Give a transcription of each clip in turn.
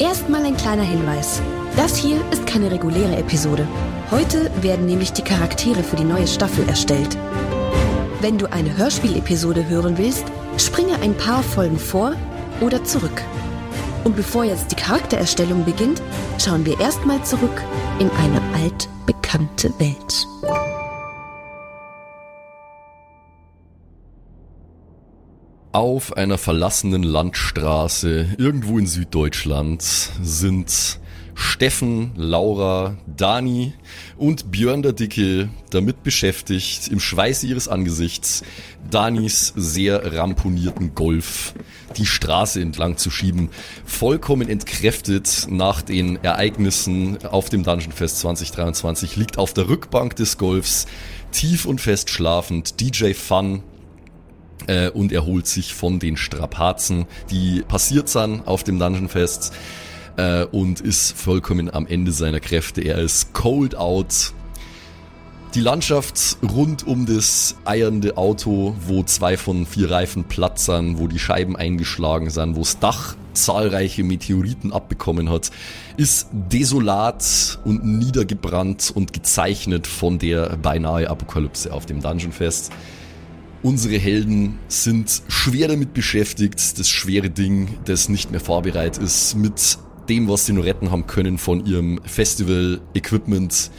Erstmal ein kleiner Hinweis. Das hier ist keine reguläre Episode. Heute werden nämlich die Charaktere für die neue Staffel erstellt. Wenn du eine Hörspielepisode hören willst, springe ein paar Folgen vor oder zurück. Und bevor jetzt die Charaktererstellung beginnt, schauen wir erstmal zurück in eine altbekannte Welt. Auf einer verlassenen Landstraße irgendwo in Süddeutschland sind Steffen, Laura, Dani und Björn der Dicke damit beschäftigt, im Schweiß ihres Angesichts Danis sehr ramponierten Golf die Straße entlang zu schieben. Vollkommen entkräftet nach den Ereignissen auf dem Dungeon Fest 2023 liegt auf der Rückbank des Golfs tief und fest schlafend DJ Fun äh, und erholt sich von den Strapazen, die passiert sind auf dem Dungeon Fest äh, und ist vollkommen am Ende seiner Kräfte. Er ist cold out. Die Landschaft rund um das eiernde Auto, wo zwei von vier Reifen platt sind, wo die Scheiben eingeschlagen sind, wo das Dach zahlreiche Meteoriten abbekommen hat, ist desolat und niedergebrannt und gezeichnet von der beinahe Apokalypse auf dem Dungeon Fest. Unsere Helden sind schwer damit beschäftigt, das schwere Ding, das nicht mehr fahrbereit ist, mit dem, was sie nur retten haben können, von ihrem Festival-Equipment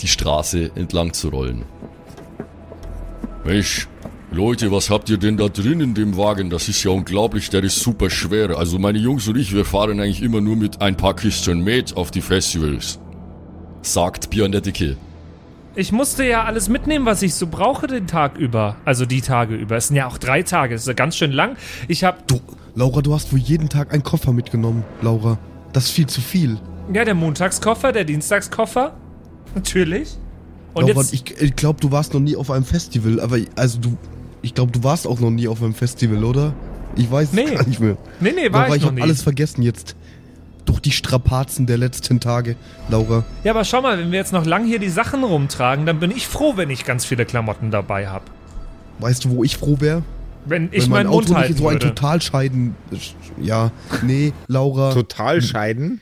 die Straße entlang zu rollen. Mensch, Leute, was habt ihr denn da drin in dem Wagen? Das ist ja unglaublich, der ist super schwer. Also meine Jungs und ich, wir fahren eigentlich immer nur mit ein paar Kisten Met auf die Festivals. Sagt Björn der Dicke. Ich musste ja alles mitnehmen, was ich so brauche den Tag über. Also die Tage über. Es sind ja auch drei Tage. Es ist ja ganz schön lang. Ich hab. Du, Laura, du hast wohl jeden Tag einen Koffer mitgenommen, Laura. Das ist viel zu viel. Ja, der Montagskoffer, der Dienstagskoffer. Natürlich. Und Laura, jetzt. ich, ich glaube, du warst noch nie auf einem Festival, aber also du. Ich glaube, du warst auch noch nie auf einem Festival, oder? Ich weiß Nee. es gar nicht mehr. nee, nee, war Laura, ich ich noch habe nie. alles vergessen jetzt. Durch die Strapazen der letzten Tage, Laura. Ja, aber schau mal, wenn wir jetzt noch lang hier die Sachen rumtragen, dann bin ich froh, wenn ich ganz viele Klamotten dabei habe. Weißt du, wo ich froh wäre? Wenn ich Wenn mein meinen Mund Auto halten nicht so ein würde. Totalscheiden. Ja, nee, Laura. Total scheiden?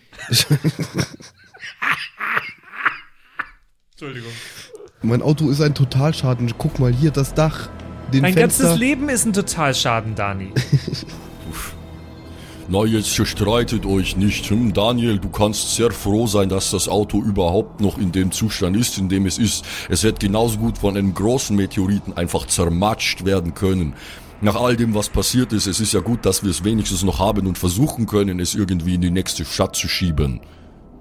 Entschuldigung. Mein Auto ist ein Totalschaden. Guck mal hier, das Dach. Den Mein Fenster. ganzes Leben ist ein Totalschaden, Dani. Na, jetzt streitet euch nicht. Hm, Daniel, du kannst sehr froh sein, dass das Auto überhaupt noch in dem Zustand ist, in dem es ist. Es hätte genauso gut von einem großen Meteoriten einfach zermatscht werden können. Nach all dem, was passiert ist, es ist ja gut, dass wir es wenigstens noch haben und versuchen können, es irgendwie in die nächste Stadt zu schieben.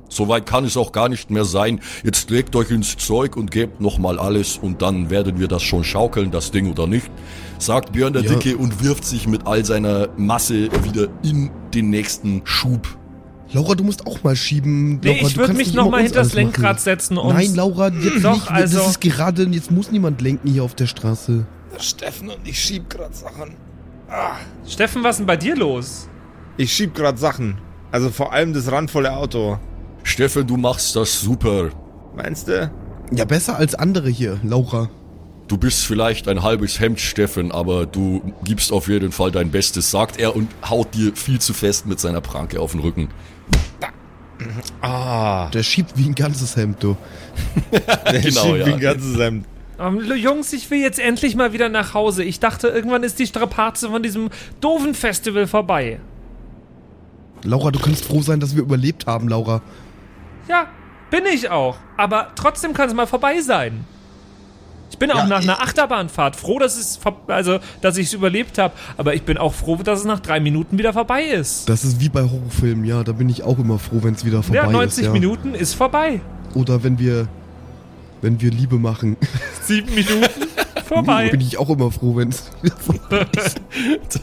Soweit kann es auch gar nicht mehr sein. Jetzt legt euch ins Zeug und gebt nochmal alles und dann werden wir das schon schaukeln, das Ding oder nicht. Sagt Björn der Ja. Dicke und wirft sich mit all seiner Masse wieder in den nächsten Schub. Laura, du musst auch mal schieben. Nee, Laura, ich du würde kannst mich nicht noch immer mal uns hinters alles machen. Lenkrad setzen und. Nein, Laura, jetzt Doch, nicht. also- Das ist gerade, jetzt muss niemand lenken hier auf der Straße. Steffen und ich schieb grad Sachen. Steffen, was ist denn bei dir los? Ich schieb grad Sachen. Also vor allem das randvolle Auto. Steffen, du machst das super. Meinst du? Ja, besser als andere hier, Laura. Du bist vielleicht ein halbes Hemd, Steffen, aber du gibst auf jeden Fall dein Bestes, sagt er und haut dir viel zu fest mit seiner Pranke auf den Rücken. Ah. Der schiebt wie ein ganzes Hemd, du. Der Genau, schiebt ja. wie ein ganzes Hemd. Ähm, Jungs, ich will jetzt endlich mal wieder nach Hause. Ich dachte, irgendwann ist die Strapaze von diesem doofen Festival vorbei. Laura, du kannst froh sein, dass wir überlebt haben, Laura. Ja, bin ich auch. Aber trotzdem kann es mal vorbei sein. Ich bin auch Ja, nach ich- einer Achterbahnfahrt froh, dass es also dass ich es überlebt habe. Aber ich bin auch froh, dass es nach drei Minuten wieder vorbei ist. Das ist wie bei Horrorfilmen, ja. Da bin ich auch immer froh, wenn es wieder vorbei ja, 90 ist. Ja. Minuten ist vorbei. Oder wenn wir, wenn wir Liebe machen. Sieben Minuten vorbei. bin ich auch immer froh, wenn es wieder vorbei ist.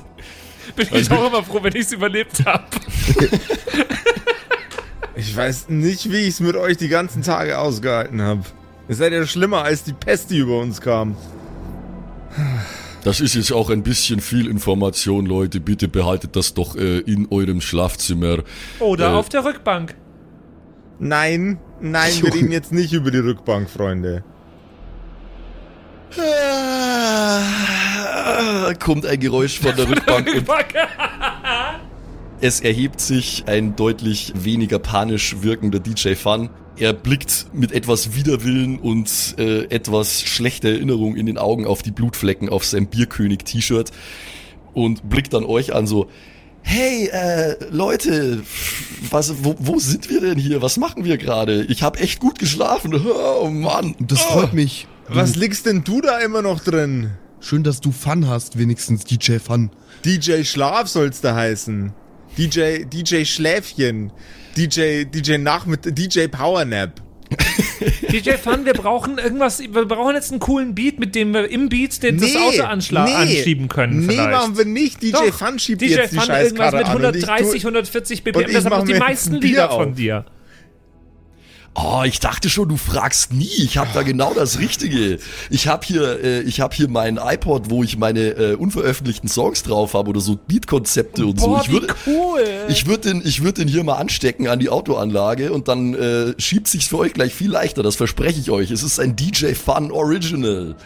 Bin ich auch immer froh, wenn ich es überlebt habe. Ich weiß nicht, wie ich es mit euch die ganzen Tage ausgehalten habe. Ihr seid ja schlimmer als die Pest, die über uns kam. Das ist jetzt auch ein bisschen viel Information, Leute. Bitte behaltet das doch äh, in eurem Schlafzimmer. Oder Äh. auf der Rückbank. Nein, nein, wir reden jetzt nicht über die Rückbank, Freunde. Ah, Kommt ein Geräusch von der Rückbank Rückbank. Es erhebt sich ein deutlich weniger panisch wirkender DJ Fun. Er blickt mit etwas Widerwillen und äh, etwas schlechter Erinnerung in den Augen auf die Blutflecken auf seinem Bierkönig-T-Shirt und blickt dann euch an so, hey, äh, Leute, was, wo, wo sind wir denn hier? Was machen wir gerade? Ich habe echt gut geschlafen. Oh Mann. Das freut mich. Was liegst denn du da immer noch drin? Schön, dass du Fun hast, wenigstens DJ Fun. DJ Schlaf soll's da heißen. DJ, DJ Schläfchen. DJ, DJ Nachmittag, DJ Powernap. DJ Fun, wir brauchen irgendwas, wir brauchen jetzt einen coolen Beat, mit dem wir im Beat den, das Auto anschla nee, anschieben können. Nee, vielleicht. machen wir nicht. DJ Doch, Fun schiebt DJ jetzt die Fun irgendwas mit an. und ich 130, tu- 140 und BPM. Das auch die meisten Bier Lieder auf. von dir. Oh, ich dachte schon, du fragst nie. Ich habe da genau das Richtige. Ich habe hier, äh, ich habe hier meinen iPod, wo ich meine äh, unveröffentlichten Songs drauf habe oder so Beatkonzepte und Boah, so. Ich würde, cool. ich würde den, ich würde den hier mal anstecken an die Autoanlage und dann äh, schiebt sich's für euch gleich viel leichter. Das verspreche ich euch. Es ist ein DJ Fun Original.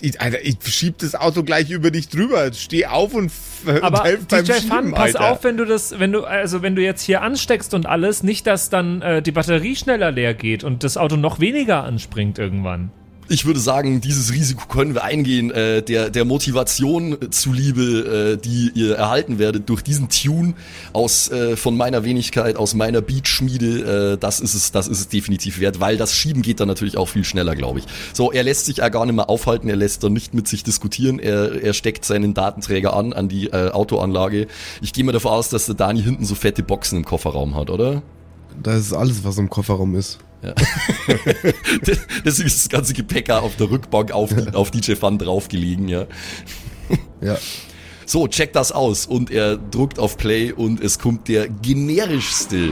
Ich, Alter, ich schieb das Auto gleich über dich drüber. Steh auf und, Aber helf beim DJ Schieben, Fun, pass Alter. auf, wenn du das, wenn du, also wenn du jetzt hier ansteckst und alles, nicht, dass dann äh, die Batterie schneller leer geht und das Auto noch weniger anspringt irgendwann. Ich würde sagen, dieses Risiko können wir eingehen, äh, der, der Motivation zuliebe, äh, die ihr erhalten werdet durch diesen Tune aus äh, von meiner Wenigkeit, aus meiner Beatschmiede, äh, das ist es, das ist es definitiv wert, weil das Schieben geht dann natürlich auch viel schneller, glaube ich. So, er lässt sich ja gar nicht mehr aufhalten, er lässt dann nicht mit sich diskutieren, er, er steckt seinen Datenträger an, an die äh, Autoanlage. Ich gehe mal davon aus, dass der Dani hinten so fette Boxen im Kofferraum hat, oder? Das ist alles, was im Kofferraum ist. Deswegen ist das ganze Gepäck auf der Rückbank auf, auf DJ Fun draufgelegen, ja. Ja. So, check das aus. Und er druckt auf Play und es kommt der generischste,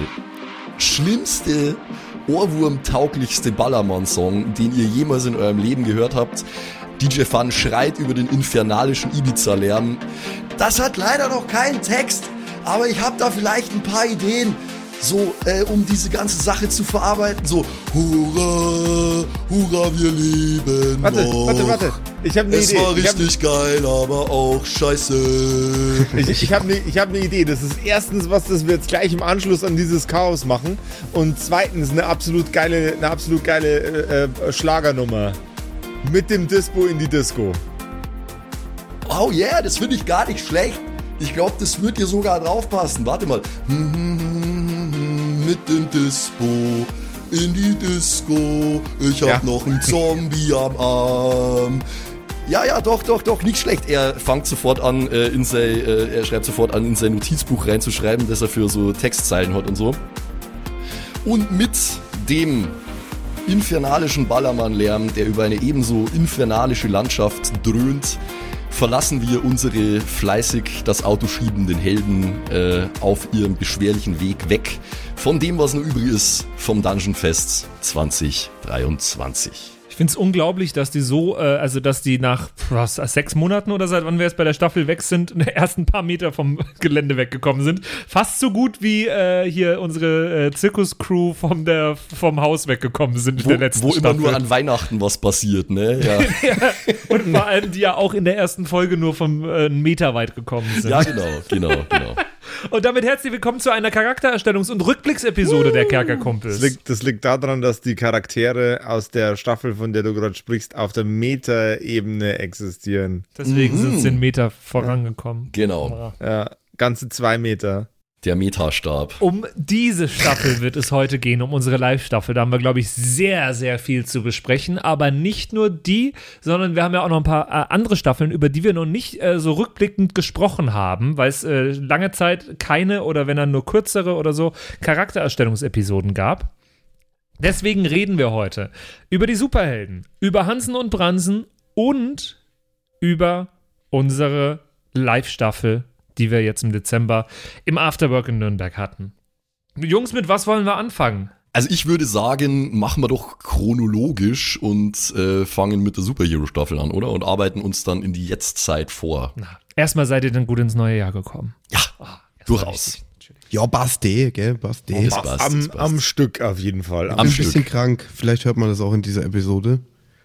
schlimmste, Ohrwurm-tauglichste Ballermann-Song, den ihr jemals in eurem Leben gehört habt. DJ Fun schreit über den infernalischen Ibiza-Lärm. Das hat leider noch keinen Text, aber ich habe da vielleicht ein paar Ideen. So, äh, um diese ganze Sache zu verarbeiten. So, hurra, hurra, wir leben Warte, noch. warte, warte. Ich habe eine Es Idee. war ich habe richtig geil, aber auch scheiße. ich, ich hab ne, ich hab ne Idee. Das ist erstens was, das wir jetzt gleich im Anschluss an dieses Chaos machen. Und zweitens eine absolut geile, eine absolut geile äh, äh, Schlagernummer. Mit dem Dispo in die Disco. Oh yeah, das finde ich gar nicht schlecht. Ich glaube, das wird dir sogar draufpassen. Warte mal. Mit dem Dispo in die Disco. Ich hab Ja. noch einen Zombie am Arm. Ja, ja, doch, doch, doch, nicht schlecht. Er fängt sofort an, äh, in sein, äh, er schreibt sofort an, in sein Notizbuch reinzuschreiben, das er für so Textzeilen hat und so. Und mit dem infernalischen Ballermann-Lärm, der über eine ebenso infernalische Landschaft dröhnt, verlassen wir unsere fleißig das Auto schiebenden Helden äh, auf ihrem beschwerlichen Weg weg von dem, was noch übrig ist vom Dungeon Fest 2023. Ich finde es unglaublich, dass die so, äh, also dass die nach was, sechs Monaten oder seit wann wir jetzt bei der Staffel weg sind, erst ein paar Meter vom Gelände weggekommen sind. Fast so gut wie äh, hier unsere äh, Zirkuscrew vom, der, vom Haus weggekommen sind in Wo, der letzten wo immer Staffel. nur an Weihnachten was passiert, ne? Ja, Und vor allem, die ja auch in der ersten Folge nur vom äh, einen Meter weit gekommen sind. ja genau, genau, genau. Und damit herzlich willkommen zu einer Charaktererstellungs- und Rückblicksepisode der Kerkerkumpels. Das liegt, das liegt daran, dass die Charaktere aus der Staffel, von der du gerade sprichst, auf der Meta-Ebene existieren. Deswegen sind Mhm. sie den Meter vorangekommen. Genau, Ja, ganze zwei Meter. Der Metastab. Um diese Staffel wird es heute gehen, um unsere Live-Staffel. Da haben wir, glaube ich, sehr, sehr viel zu besprechen. Aber nicht nur die, sondern wir haben ja auch noch ein paar äh, andere Staffeln, über die wir noch nicht äh, so rückblickend gesprochen haben, weil es äh, lange Zeit keine oder wenn dann nur kürzere oder so Charaktererstellungsepisoden gab. Deswegen reden wir heute über die Superhelden, über Hansen und Bransen und über unsere Live-Staffel, die wir jetzt im Dezember im Afterwork in Nürnberg hatten. Jungs, mit was wollen wir anfangen? Also ich würde sagen, machen wir doch chronologisch und äh, fangen mit der Superhero-Staffel an, oder? Und arbeiten uns dann in die Jetztzeit vor. Na, erstmal seid ihr dann gut ins neue Jahr gekommen. Ja, durchaus. Ja, Baste, gell. Das passt, das Am, am Stück auf jeden Fall. Am ein Stück. bisschen krank. Vielleicht hört man das auch in dieser Episode.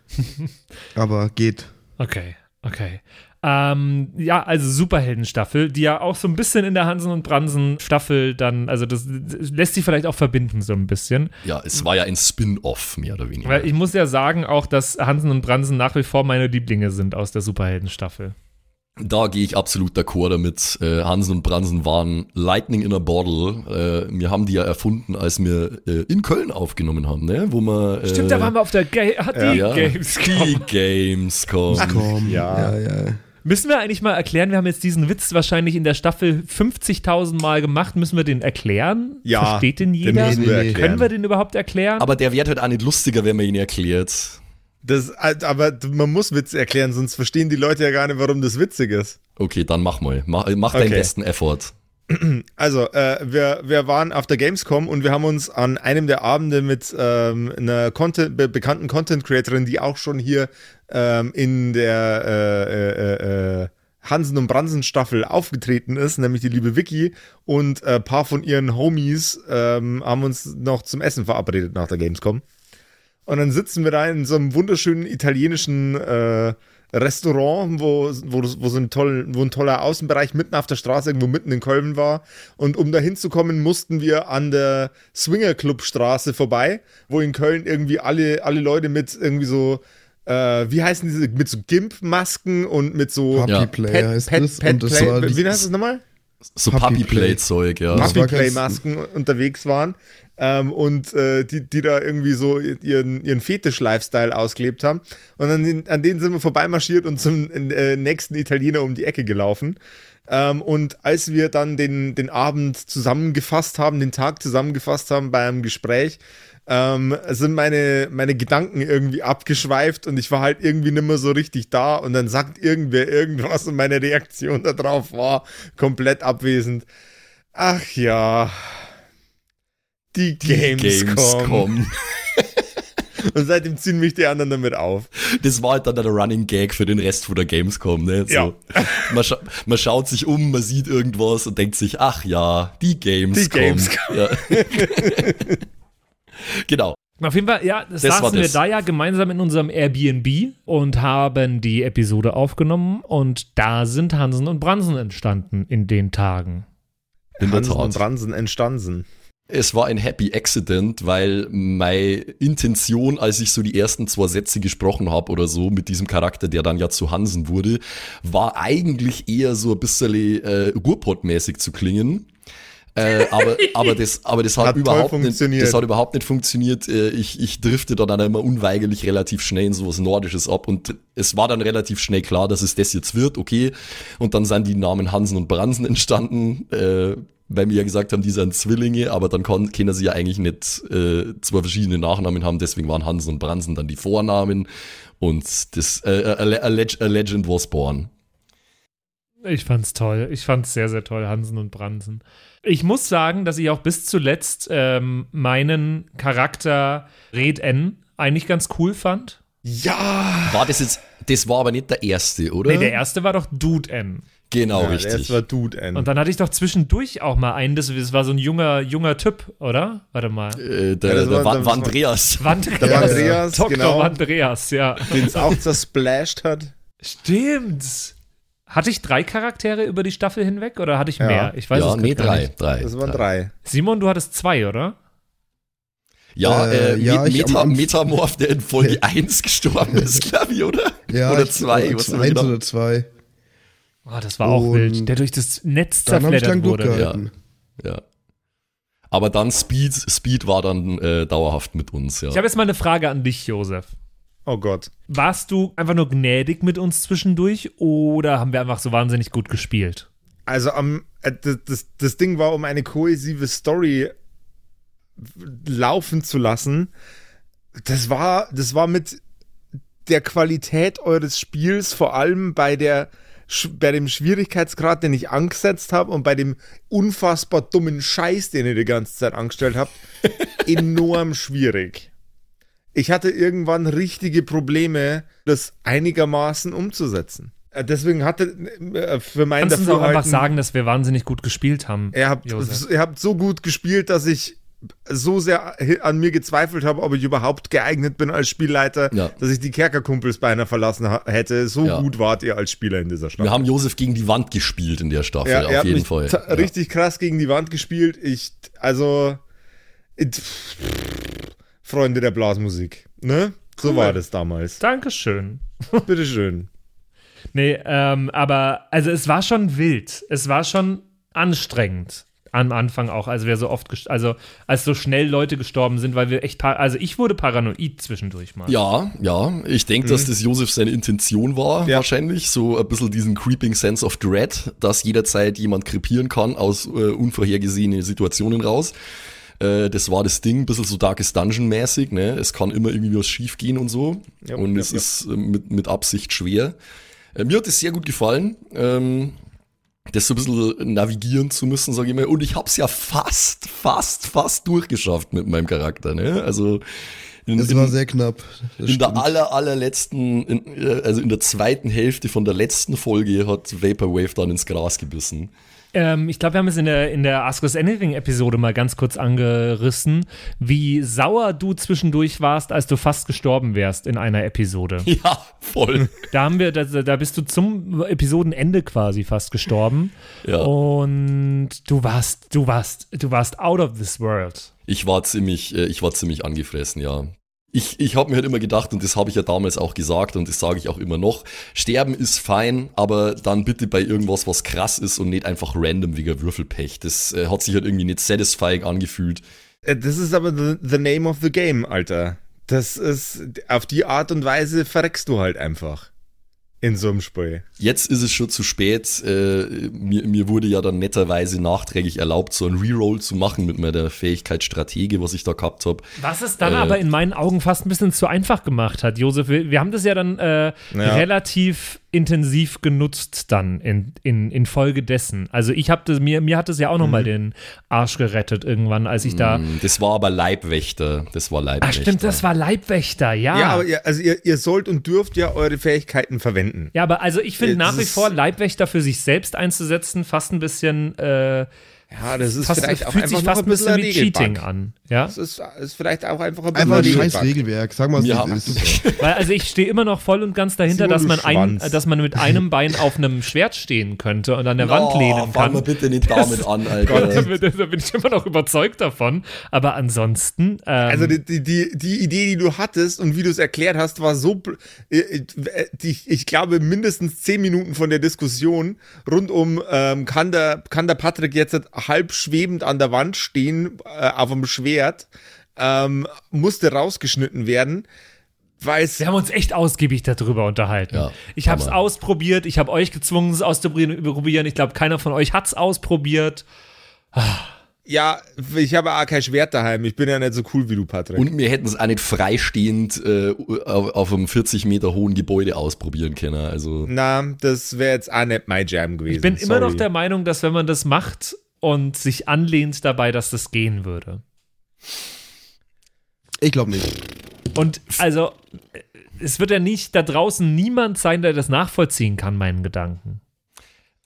Aber geht. Okay, okay. Ähm, ja, also Superheldenstaffel, die ja auch so ein bisschen in der Hansen und Bransen Staffel dann, also das, das lässt sich vielleicht auch verbinden so ein bisschen. Ja, es war ja ein Spin-off, mehr oder weniger. Weil ich muss ja sagen auch, dass Hansen und Bransen nach wie vor meine Lieblinge sind aus der Superheldenstaffel. Da gehe ich absolut d'accord damit. Äh, Hansen und Bransen waren Lightning in a Bottle. Äh, wir haben die ja erfunden, als wir äh, in Köln aufgenommen haben, ne? Wo man, äh, Stimmt, da waren wir auf der Ga die Ja. Gamescom. die Gamescom. Komm, Ja. ja, ja. Müssen wir eigentlich mal erklären, wir haben jetzt diesen Witz wahrscheinlich in der Staffel 50.000 Mal gemacht, müssen wir den erklären? Ja, Versteht den den jeder? müssen wir erklären. Können wir den überhaupt erklären? Aber der wird halt auch nicht lustiger, wenn man ihn erklärt. Das, aber man muss Witze erklären, sonst verstehen die Leute ja gar nicht, warum das witzig ist. Okay, dann mach mal. Mach, mach deinen Okay. besten Effort. Also, äh, wir, wir waren auf der Gamescom und wir haben uns an einem der Abende mit ähm, einer Content, be bekannten Content-Creatorin, die auch schon hier ähm, in der äh, äh, äh, Hansen und Bransen Staffel aufgetreten ist, nämlich die liebe Vicky und ein paar von ihren Homies ähm, haben uns noch zum Essen verabredet nach der Gamescom. Und dann sitzen wir da in so einem wunderschönen italienischen äh, Restaurant, wo, wo, wo, so ein toll, wo ein toller Außenbereich mitten auf der Straße, irgendwo mitten in Köln war. Und um da hinzukommen, mussten wir an der Swinger Club Straße vorbei, wo in Köln irgendwie alle, alle Leute mit irgendwie so, äh, wie heißen diese, mit so Gimp-Masken und mit so Puppy Ja. Play heißt das. und das Play, wie die- heißt das nochmal? So Puppy Play. Zeug, ja. Puppy Play Masken unterwegs waren ähm, und äh, die, die da irgendwie so ihren, ihren Fetisch-Lifestyle ausgelebt haben. Und an, den, an denen sind wir vorbeimarschiert und zum äh, nächsten Italiener um die Ecke gelaufen. Ähm, und als wir dann den, den Abend zusammengefasst haben, den Tag zusammengefasst haben bei einem Gespräch, ähm, sind meine, meine Gedanken irgendwie abgeschweift und ich war halt irgendwie nicht mehr so richtig da und dann sagt irgendwer irgendwas und meine Reaktion darauf war komplett abwesend. Ach ja. Die Gamescom. Gamescom. Und seitdem ziehen mich die anderen damit auf. Das war halt dann der Running Gag für den Rest von der Gamescom, ne? So, Ja. man, scha man schaut sich um, man sieht irgendwas und denkt sich, ach ja, die Gamescom. Die Gamescom. Ja. genau. Auf jeden Fall, ja, das Das saßen wir da ja gemeinsam in unserem Airbnb und haben die Episode aufgenommen und da sind Hansen und Bransen entstanden in den Tagen. In Hansen und. Bransen entstanden. Es war ein Happy Accident, weil meine Intention, als ich so die ersten zwei Sätze gesprochen habe oder so mit diesem Charakter, der dann ja zu Hansen wurde, war eigentlich eher so ein bisschen äh, Ruhrpott-mäßig zu klingen. Äh, aber, aber, das, aber das hat, Hat toll überhaupt nicht, funktioniert. das hat überhaupt nicht funktioniert. Äh, Ich, ich drifte da dann immer unweigerlich relativ schnell in sowas Nordisches ab und es war dann relativ schnell klar, dass es das jetzt wird, okay. Und dann sind die Namen Hansen und Bransen entstanden, äh, weil wir ja gesagt haben, die sind Zwillinge, aber dann kann, können sie ja eigentlich nicht äh, zwei verschiedene Nachnamen haben, deswegen waren Hansen und Bransen dann die Vornamen und das äh, a, a, a a Legend was born. Ich fand's toll. Ich fand's sehr, sehr toll, Hansen und Bransen. Ich muss sagen, dass ich auch bis zuletzt ähm, meinen Charakter Red N eigentlich ganz cool fand. Ja! War das jetzt, das war aber nicht der erste, oder? Nee, der erste war doch Dude N. Genau, ja richtig. Das war Dude N. Und dann hatte ich doch zwischendurch auch mal einen, das, das war so ein junger, junger Typ, oder? Warte mal. äh, der, Ja, das der war- Van, das Van war- Andreas. Wandreas. Der Andreas, Dr. genau. Andreas, ja. Den es auch zersplashed hat. Stimmt. Hatte ich drei Charaktere über die Staffel hinweg oder hatte ich Ja. mehr? Ich weiß ja, es nee, gar drei, nicht. drei. Das waren drei. Simon, du hattest zwei, oder? Ja, äh, Äh, ja, Meta, Metamorph, der in Folge 1 gestorben ist, glaube ich, oder? Ja, oder zwei, oder was zwei, weiß ich eins noch. oder zwei. Oh, das war auch Und wild. Der durch das Netz zerfleddert wurde. durchgehalten. Ja. Aber dann Speed, Speed war dann äh, dauerhaft mit uns, ja. Ich habe jetzt mal eine Frage an dich, Josef. Oh Gott. Warst du einfach nur gnädig mit uns zwischendurch oder haben wir einfach so wahnsinnig gut gespielt? Also am, äh, das, das, das Ding war, um eine kohäsive Story laufen zu lassen. Das war, das war mit der Qualität eures Spiels, vor allem bei der bei dem Schwierigkeitsgrad, den ich angesetzt habe und bei dem unfassbar dummen Scheiß, den ihr die ganze Zeit angestellt habt, enorm schwierig. Ich hatte irgendwann richtige Probleme, das einigermaßen umzusetzen. Äh, Deswegen hatte äh, für mein Kannst du auch einfach sagen, dass wir wahnsinnig gut gespielt haben? Ihr habt, ihr habt so gut gespielt, dass ich so sehr an mir gezweifelt habe, ob ich überhaupt geeignet bin als Spielleiter, Ja. dass ich die Kerkerkumpels beinahe verlassen hätte. So Ja. gut wart ihr als Spieler in dieser Staffel. Wir haben Josef gegen die Wand gespielt in der Staffel, ja, er auf hat jeden mich Fall. richtig krass gegen die Wand gespielt. Ich, also, it, Freunde der Blasmusik, ne? So war das damals. Dankeschön. Bitteschön. Nee, ähm, aber also es war schon wild. Es war schon anstrengend am Anfang auch, als wir so oft, also als so schnell Leute gestorben sind, weil wir echt, par also ich wurde paranoid zwischendurch mal. Ja, ja. Ich denke, dass das Josef seine Intention war, Mhm. Ja. wahrscheinlich. So ein bisschen diesen creeping sense of dread, dass jederzeit jemand krepieren kann aus äh, unvorhergesehene Situationen raus. Äh, das war das Ding, ein bisschen so Darkest Dungeon-mäßig, ne? Es kann immer irgendwie was schief gehen und so. Ja, und ja, es ja. ist äh, mit, mit Absicht schwer. Äh, mir hat es sehr gut gefallen. Ähm, das so ein bisschen navigieren zu müssen, sage ich mal. Und ich hab's ja fast, fast, fast durchgeschafft mit meinem Charakter. Ne? Also in, in, war sehr knapp. Das in der stimmt. aller, allerletzten, in, äh, also in der zweiten Hälfte von der letzten Folge hat Vaporwave dann ins Gras gebissen. Ähm, ich glaube, wir haben es in der, in der Ask Us Anything-Episode mal ganz kurz angerissen, wie sauer du zwischendurch warst, als du fast gestorben wärst in einer Episode. Ja, voll. Da haben wir, da, da bist du zum Episodenende quasi fast gestorben. Ja. Und du warst, du warst, du warst out of this world. Ich war ziemlich, äh, ich war ziemlich angefressen, ja. Ich, ich habe mir halt immer gedacht, und das habe ich ja damals auch gesagt und das sage ich auch immer noch, sterben ist fein, aber dann bitte bei irgendwas, was krass ist und nicht einfach random wegen Würfelpech. Das äh, hat sich halt irgendwie nicht satisfying angefühlt. Äh, Das ist aber the, the name of the game, Alter. Das ist, auf die Art und Weise verreckst du halt einfach. In so einem Spiel. Jetzt ist es schon zu spät. Äh, mir, mir wurde ja dann netterweise nachträglich erlaubt, so ein Reroll zu machen mit meiner Fähigkeit Stratege, was ich da gehabt habe. Was es dann Äh. aber in meinen Augen fast ein bisschen zu einfach gemacht hat, Josef. Wir, wir haben das ja dann äh, relativ intensiv genutzt dann in, in, in Folge dessen. Also ich habe das, mir, mir hat das ja auch nochmal den Arsch gerettet irgendwann, als ich da. Das war aber Leibwächter. Das war Ach Leibwächter. stimmt, das war Leibwächter, ja. Ja, aber ihr, also ihr, ihr sollt und dürft ja eure Fähigkeiten verwenden. Ja, aber also ich finde nach wie vor Leibwächter für sich selbst einzusetzen fast ein bisschen, äh, Ja, das ist fast, vielleicht auch fühlt einfach fast ein bisschen ein. Cheating an. Ja? Das ist, ist vielleicht auch einfach ein bisschen Einfach ein scheiß Regelwerk. Sag mal, Wir es haben- ist. Weil also ich stehe immer noch voll und ganz dahinter, dass man, ein, dass man mit einem Bein auf einem Schwert stehen könnte und an der Wand Oh, lehnen fang mal kann. bitte nicht damit an, Da Alter. bin da bin ich immer noch überzeugt davon. Aber ansonsten, ähm, Also die, die, die, Idee, die du hattest und wie du es erklärt hast, war so, bl- äh, äh, die, ich glaube, mindestens zehn Minuten von der Diskussion rund um, ähm, kann, der, kann der Patrick jetzt halb schwebend an der Wand stehen, äh, auf dem Schwert, ähm, musste rausgeschnitten werden, weil es wir haben uns echt ausgiebig darüber unterhalten. Ja, ich habe es ausprobiert, ich habe euch gezwungen, es auszuprobieren. Ich glaube, keiner von euch hat es ausprobiert. Ja, ich habe auch kein Schwert daheim. Ich bin ja nicht so cool wie du, Patrick. Und wir hätten es auch nicht freistehend äh, auf, auf einem 40 Meter hohen Gebäude ausprobieren können. Also Na, das wäre jetzt auch nicht mein Jam gewesen. Ich bin immer noch Sorry. der Meinung, dass wenn man das macht und sich anlehnt dabei, dass das gehen würde. Ich glaube nicht. Und also, es wird ja nicht da draußen niemand sein, der das nachvollziehen kann, meinen Gedanken.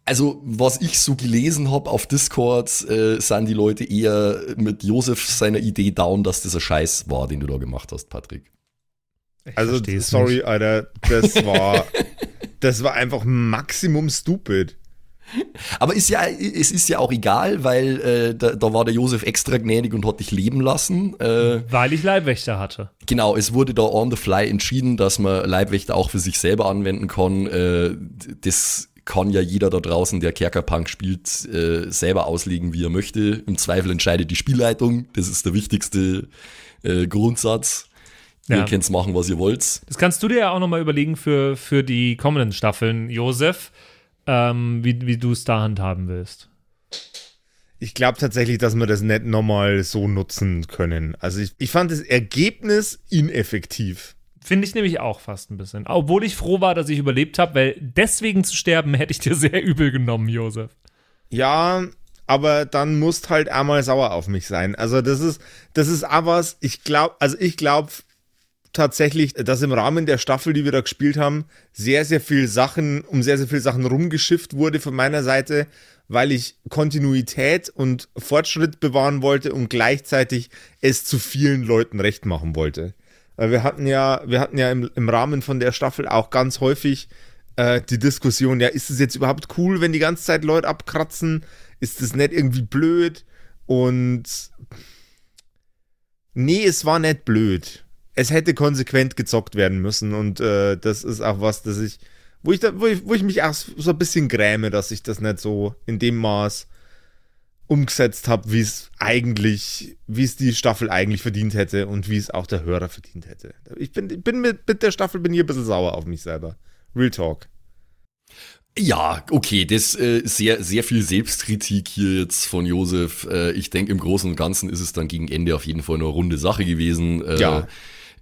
Also, was ich so gelesen habe auf Discord, äh, sind die Leute eher mit Josef seiner Idee down, dass das ein Scheiß war, den du da gemacht hast, Patrick. Also, versteh's sorry, nicht. Alter, das war, das war einfach Maximum stupid. Aber ist ja, es ist ja auch egal, weil äh, da, da war der Josef extra gnädig und hat dich leben lassen. Äh, Weil ich Leibwächter hatte. genau, es wurde da on the fly entschieden, dass man Leibwächter auch für sich selber anwenden kann. Äh, das kann ja jeder da draußen, der Kerkerpunk spielt, äh, selber auslegen, wie er möchte. Im Zweifel entscheidet die Spielleitung. Das ist der wichtigste äh, Grundsatz. Ja. Ihr könnt's machen, was ihr wollt. Das kannst du dir ja auch nochmal überlegen für, für die kommenden Staffeln, Josef, ähm, wie, wie du es da handhaben willst. Ich glaube tatsächlich, dass wir das nicht nochmal so nutzen können. Also ich, ich fand das Ergebnis ineffektiv. Finde ich nämlich auch fast ein bisschen. Obwohl ich froh war, dass ich überlebt habe, weil deswegen zu sterben hätte ich dir sehr übel genommen, Josef. Ja, aber dann musst halt einmal sauer auf mich sein. Also das ist, das ist was, ich glaube, also ich glaube tatsächlich, dass im Rahmen der Staffel, die wir da gespielt haben, sehr, sehr viel Sachen, um sehr, sehr viel Sachen rumgeschifft wurde von meiner Seite, weil ich Kontinuität und Fortschritt bewahren wollte und gleichzeitig es zu vielen Leuten recht machen wollte. Wir hatten ja, wir hatten ja im, im Rahmen von der Staffel auch ganz häufig äh, die Diskussion, ja, ist es jetzt überhaupt cool, wenn die ganze Zeit Leute abkratzen? Ist das nicht irgendwie blöd? Und nee, es war nicht blöd. Es hätte konsequent gezockt werden müssen und äh, das ist auch was, das ich, wo ich, da, wo ich, wo ich mich auch so ein bisschen gräme, dass ich das nicht so in dem Maß umgesetzt habe, wie es eigentlich, wie es die Staffel eigentlich verdient hätte und wie es auch der Hörer verdient hätte. Ich bin, ich bin mit, mit der Staffel bin hier ein bisschen sauer auf mich selber. Real Talk. Ja, okay, das äh, sehr sehr viel Selbstkritik hier jetzt von Josef. Äh, ich denke im Großen und Ganzen ist es dann gegen Ende auf jeden Fall eine runde Sache gewesen. Äh, Ja.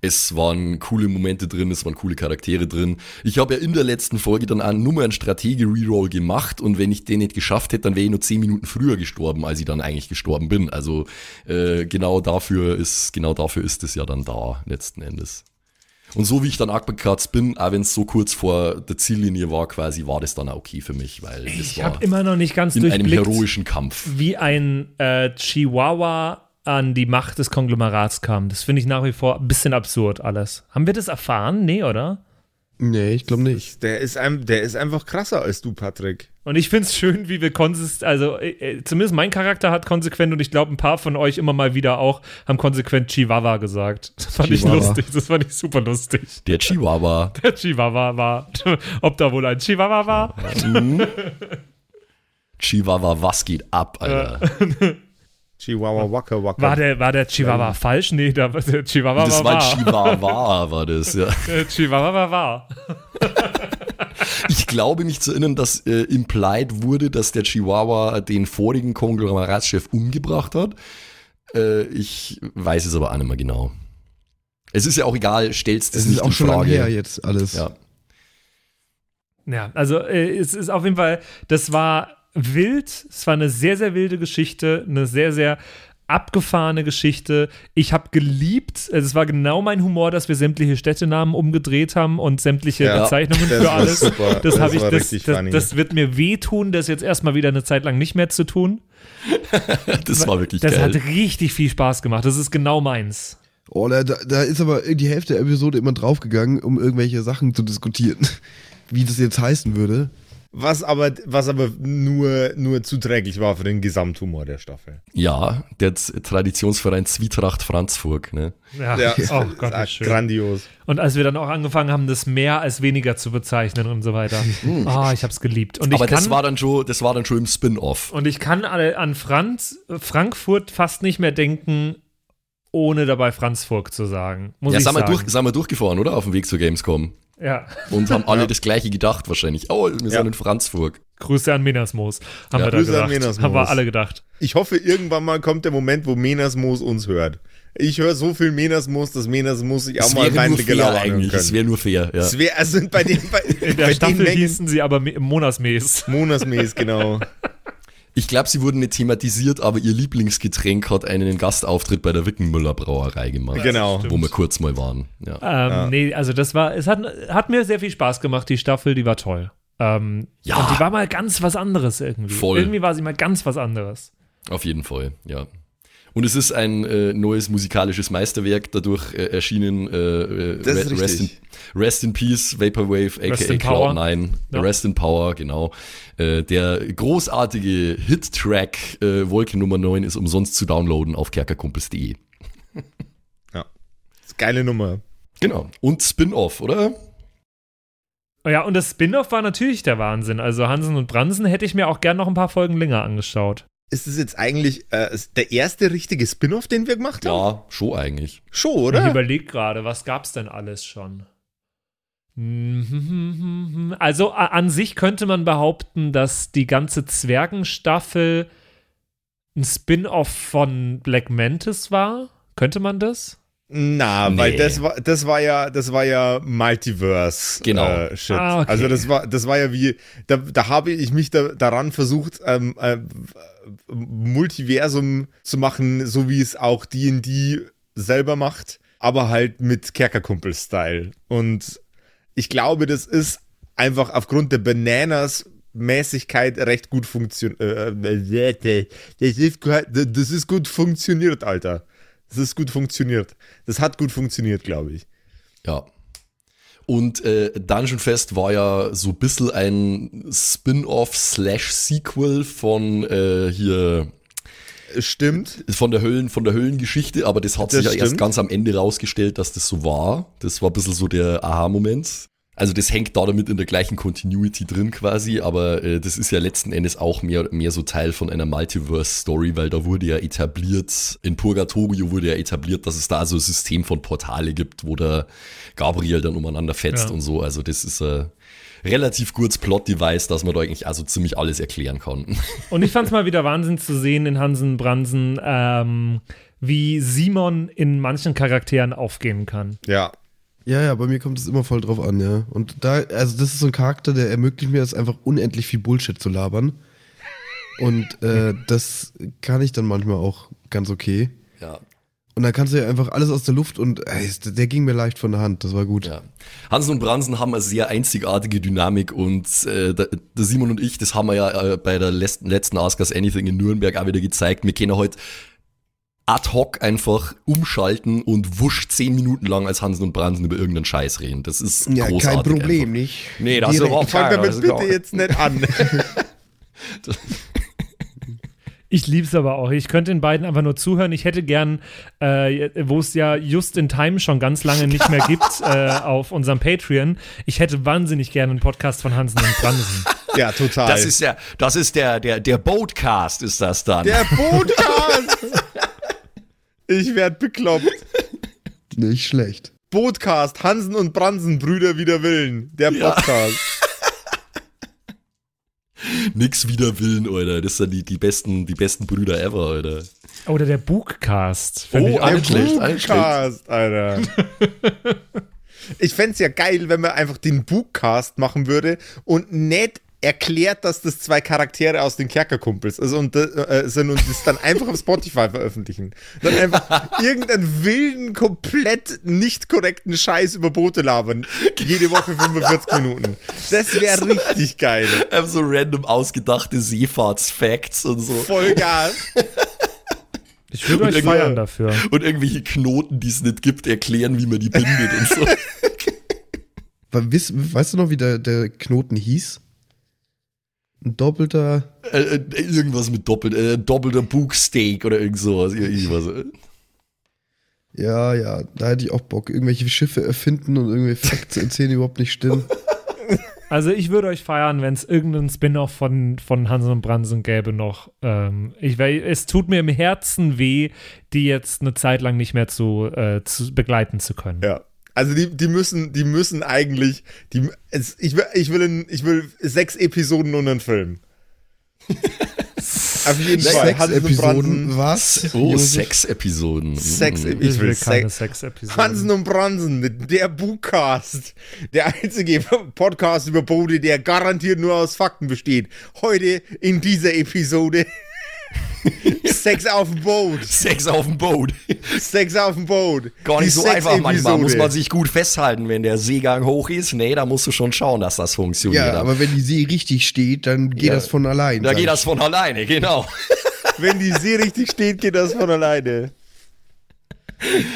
Es waren coole Momente drin, es waren coole Charaktere drin. Ich habe ja in der letzten Folge dann auch nur mal einen Stratege-Reroll gemacht und wenn ich den nicht geschafft hätte, dann wäre ich nur zehn Minuten früher gestorben, als ich dann eigentlich gestorben bin. Also äh, genau dafür ist genau dafür ist es ja dann da letzten Endes. Und so wie ich dann abgekratzt bin, auch wenn es so kurz vor der Ziellinie war, quasi, war das dann auch okay für mich, weil Ich war habe immer noch nicht ganz in einem heroischen Kampf. wie ein äh, Chihuahua an die Macht des Konglomerats kam. Das finde ich nach wie vor ein bisschen absurd alles. Haben wir das erfahren? Nee, oder? Nee, ich glaube nicht. Der ist, ein, der ist einfach krasser als du, Patrick. Und ich finde es schön, wie wir konsist, also äh, äh, zumindest mein Charakter hat konsequent und ich glaube ein paar von euch immer mal wieder auch haben konsequent Chihuahua gesagt. Das fand Chihuahua. ich lustig, das fand ich super lustig. Der Chihuahua. Der Chihuahua war, ob da wohl ein Chihuahua war? Chihuahua, was geht ab, Alter? Chihuahua Waka Waka. War der, war der Chihuahua falsch? Nee, der, der Chihuahua das war war wahr. Chihuahua, war das, ja. Chihuahua war wahr. Ich glaube mich zu erinnern, dass äh, implied wurde, dass der Chihuahua den vorigen Konglomeratschef umgebracht hat. Äh, ich weiß es aber auch nicht mehr genau. Es ist ja auch egal, stellst das Es nicht ist auch in schon lange Frage. her jetzt alles. Ja. Ja, also äh, es ist auf jeden Fall, das war wild, es war eine sehr, sehr wilde Geschichte, eine sehr, sehr abgefahrene Geschichte. Ich habe geliebt, also es war genau mein Humor, dass wir sämtliche Städtenamen umgedreht haben und sämtliche Ja, Bezeichnungen für alles. super. Das, Das habe ich, das, richtig das, funny. das wird mir wehtun, das jetzt erstmal wieder eine Zeit lang nicht mehr zu tun. Das war wirklich Das geil. hat richtig viel Spaß gemacht. Das ist genau meins. Oh, da, da da ist aber die Hälfte der Episode immer draufgegangen, um irgendwelche Sachen zu diskutieren. Wie das jetzt heißen würde. Was aber, was aber nur, nur zuträglich war für den Gesamthumor der Staffel. ja, der Traditionsverein Zwietracht Franzburg, ne? Ja, Ja, oh Gott, wie schön. grandios. Und als wir dann auch angefangen haben, das mehr als weniger zu bezeichnen und so weiter. Oh, ich habe es geliebt. Und ich Aber kann, das war dann schon, das war dann schon im Spin-off. Und ich kann an Franz, Frankfurt fast nicht mehr denken, ohne dabei Franzburg zu sagen. Muss Ja, ich sind wir, sagen. durch, sind wir durchgefahren, oder? Auf dem Weg zur Gamescom. Ja. Und haben alle das gleiche gedacht wahrscheinlich. Oh, wir Ja. sind in Franzburg. Grüße an Menersmoos. Haben Ja, wir da Grüße an gedacht. Menersmoos. Haben wir alle gedacht. Ich hoffe, irgendwann mal kommt der Moment, wo Menersmoos uns hört. Ich höre so viel Menersmoos, dass Menersmoos sich auch mal rein nur fair Gelauer eigentlich. Es können. wäre nur fair, ja. Es wäre, also bei den, bei, In der bei Staffel hießen sie aber Me- Monatsmees. Monatsmäß, genau. Ich glaube, sie wurden nicht thematisiert, aber ihr Lieblingsgetränk hat einen Gastauftritt bei der Wickenmüller Brauerei gemacht. Genau. Wo wir kurz mal waren. Ja. Ähm, Nee, also das war, es hat, hat mir sehr viel Spaß gemacht, die Staffel, die war toll. Ähm, Ja. Und die war mal ganz was anderes irgendwie. Voll. Irgendwie war sie mal ganz was anderes. Auf jeden Fall, ja. Und es ist ein äh, neues musikalisches Meisterwerk dadurch äh, erschienen. Äh, äh, Re- Rest, in. Rest in Peace, Vaporwave, Rest aka in Power. Cloud9. Ja. Rest in Power, genau. Äh, der großartige Hit-Track äh, Wolke Nummer 9 ist umsonst zu downloaden auf kerkerkumpels.de. Ja. Das ist geile Nummer. Genau. Und Spin-Off, oder? Ja, und das Spin-off war natürlich der Wahnsinn. Also Hansen und Bransen hätte ich mir auch gern noch ein paar Folgen länger angeschaut. Ist es jetzt eigentlich äh, der erste richtige Spin-off, den wir gemacht haben? Ja, schon eigentlich. Schon, Ich oder? überlege gerade, was gab's denn alles schon? Also a- an sich könnte man behaupten, dass die ganze Zwergenstaffel ein Spin-off von Black Mantis war. Könnte man das? Na, weil Nee. das war, das war ja, das war ja Multiverse. Genau. Äh, Shit. Ah, okay. Also das war, das war ja wie, da, da habe ich mich da, daran versucht, ähm, äh, Multiversum zu machen, so wie es auch D&D selber macht, aber halt mit Kerkerkumpel-Style. Und ich glaube, das ist einfach aufgrund der Bananas Mäßigkeit recht gut funktioniert. Äh, das, ist, gu- das ist gut funktioniert, Alter. Das ist gut funktioniert. Das hat gut funktioniert, glaube ich. Ja. Und äh, Dungeon Fest war ja so ein bisschen ein Spin-off slash Sequel von äh, hier Stimmt. von der Höllen von der Höllengeschichte, aber das hat Das sich ja erst stimmt. ganz am Ende rausgestellt, dass das so war. Das war ein bisschen so der Aha-Moment. Also das hängt da damit in der gleichen Continuity drin quasi, aber äh, das ist ja letzten Endes auch mehr, mehr so Teil von einer Multiverse-Story, weil da wurde ja etabliert, in Purgatorio wurde ja etabliert, dass es da so ein System von Portale gibt, wo der Gabriel dann umeinander fetzt Ja. und so. Also das ist äh, relativ kurz Plot-Device, dass man da eigentlich also ziemlich alles erklären kann. Und ich fand es mal wieder Wahnsinn zu sehen in Hansen Bransen, ähm, wie Simon in manchen Charakteren aufgehen kann. Ja. Ja, ja, bei mir kommt es immer voll drauf an, ja. Und da, also das ist so ein Charakter, der ermöglicht mir das einfach unendlich viel Bullshit zu labern. Und äh, das kann ich dann manchmal auch ganz okay. ja. Und dann kannst du ja einfach alles aus der Luft und ey, der ging mir leicht von der Hand, das war gut. Ja. Hansen und Bransen haben eine sehr einzigartige Dynamik und äh, der, der Simon und ich, das haben wir ja äh, bei der letzten, letzten Ask Us Anything in Nürnberg auch wieder gezeigt. Wir können heute ad hoc einfach umschalten und wusch zehn Minuten lang als Hansen und Bransen über irgendeinen Scheiß reden. Das ist Ja, großartig. kein Problem, Einfach. nicht? Nee, das ist überhaupt Fang keiner. damit Das ist bitte jetzt nicht an. Ich lieb's aber auch. Ich könnte den beiden einfach nur zuhören. Ich hätte gern, äh, wo es ja just in Time schon ganz lange nicht mehr gibt, äh, auf unserem Patreon. Ich hätte wahnsinnig gerne einen Podcast von Hansen und Bransen. ja, total. Das ist ja, das ist der, der, der Boatcast ist das dann. der Podcast. ich werd bekloppt. Nicht schlecht. Bootcast, Hansen und Bransen, Brüder wider Willen. Der Ja. Podcast. Nix wider Willen, Alter. Das sind die, die besten, die besten Brüder ever, Alter. Oder der Bookcast. find Oh, ich auch Alter. ich fänd's ja geil, wenn man einfach den Bookcast machen würde und nicht erklärt, dass das zwei Charaktere aus den Kerkerkumpels also und, äh, sind und das dann einfach auf Spotify veröffentlichen. Dann einfach irgendeinen wilden, komplett nicht korrekten Scheiß über Boote labern. Jede Woche 45 Minuten. Das wäre richtig geil. Einfach so random ausgedachte Seefahrtsfacts und so. Voll Gas. Ich würde euch feiern dafür. Und irgendwelche Knoten, die es nicht gibt, erklären, wie man die bindet und so. Weißt, weißt du noch, wie der, der Knoten hieß? Ein doppelter. äh, äh, irgendwas mit doppelt, äh, doppelter Bugsteak oder irgend sowas. Irgendwas. Ja, ja, da hätte ich auch Bock. Irgendwelche Schiffe erfinden und irgendwelche Facts erzählen, die überhaupt nicht stimmen. Also ich würde euch feiern, wenn es irgendeinen Spin-off von, von Hansen und Bransen gäbe noch. Ähm, ich, es tut mir im Herzen weh, die jetzt eine Zeit lang nicht mehr zu, äh, zu begleiten zu können. Ja. Also die, die müssen, die müssen eigentlich, die, es, ich, will, ich, will in, ich will sechs Episoden und einen Film. Auf jeden Fall. Sechs Hansen Episoden, Bransen. was? Oh, Josef? sechs Episoden. Sechs, Mm. ich will keine sechs. Sex-Episode. Hansen und Bransen, der Buchcast. Der einzige Podcast über Boote, der garantiert nur aus Fakten besteht. Heute in dieser Episode. Sex auf dem Boot. Sechs auf dem Boot. Sex auf dem Boot. Gar Die nicht so einfach manchmal. Sex-Episode. Muss man sich gut festhalten, wenn der Seegang hoch ist. Nee, da musst du schon schauen, dass das funktioniert. Ja, aber wenn die See richtig steht, dann geht Ja. das von allein. da geht das von alleine, genau. Wenn die See richtig steht, geht das von alleine.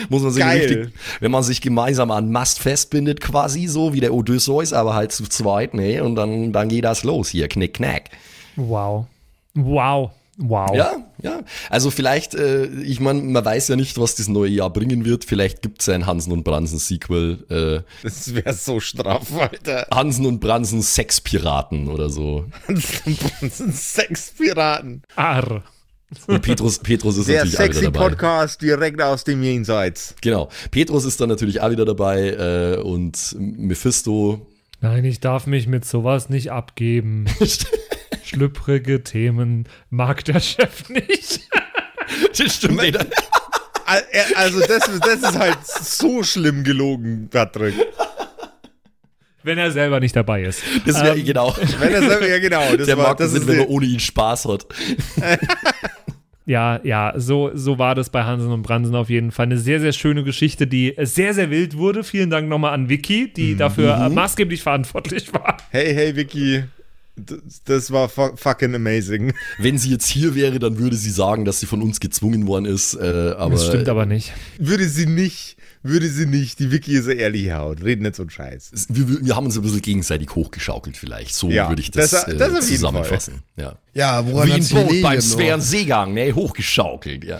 Muss man sich Geil. richtig, wenn man sich gemeinsam an Mast festbindet, quasi so wie der Odysseus, aber halt zu zweit, ne? Und dann, dann geht das los hier, knick, knack. Wow. Wow. Wow. Ja, ja. Also vielleicht, äh, ich meine, man weiß ja nicht, was das neue Jahr bringen wird. Vielleicht gibt es ein Hansen und Bransen Sequel. Äh, Das wäre so straff, Alter. Hansen und Bransen Sexpiraten oder so. Sexpiraten. Arr. Und Petrus, Petrus ist Der natürlich auch wieder sexy dabei. Podcast direkt aus dem Jenseits. Genau. Petrus ist dann natürlich auch wieder dabei äh, und Mephisto. Nein, ich darf mich mit sowas nicht abgeben. Schlüpprige Themen mag der Chef nicht. Das stimmt. Nee, Also das, ist- das ist halt so schlimm gelogen, Patrick. Wenn er selber nicht dabei ist. Das wäre genau. Wenn er selber, ja genau, das Der war, mag das ist wenn man ohne ihn Spaß hat. Ja, ja, so, so war das bei Hansen und Bransen auf jeden Fall. Eine sehr, sehr schöne Geschichte, die sehr, sehr wild wurde. Vielen Dank nochmal an Vicky, die dafür äh, maßgeblich verantwortlich war. Hey, hey, Vicky. Das, das war fu fucking amazing. Wenn sie jetzt hier wäre, dann würde sie sagen, dass sie von uns gezwungen worden ist. Äh, aber, Das stimmt aber nicht. Würde sie nicht, würde sie nicht. Die Vicky ist eine ehrliche Haut. Red nicht so einen Scheiß. Wir, wir- haben uns ein bisschen gegenseitig hochgeschaukelt vielleicht. So Ja, würde ich das, das- äh, das zusammenfassen. Ja. Ja, woran Wie ein Boot beim noch? Sphärenseegang, ne? Hochgeschaukelt, ja.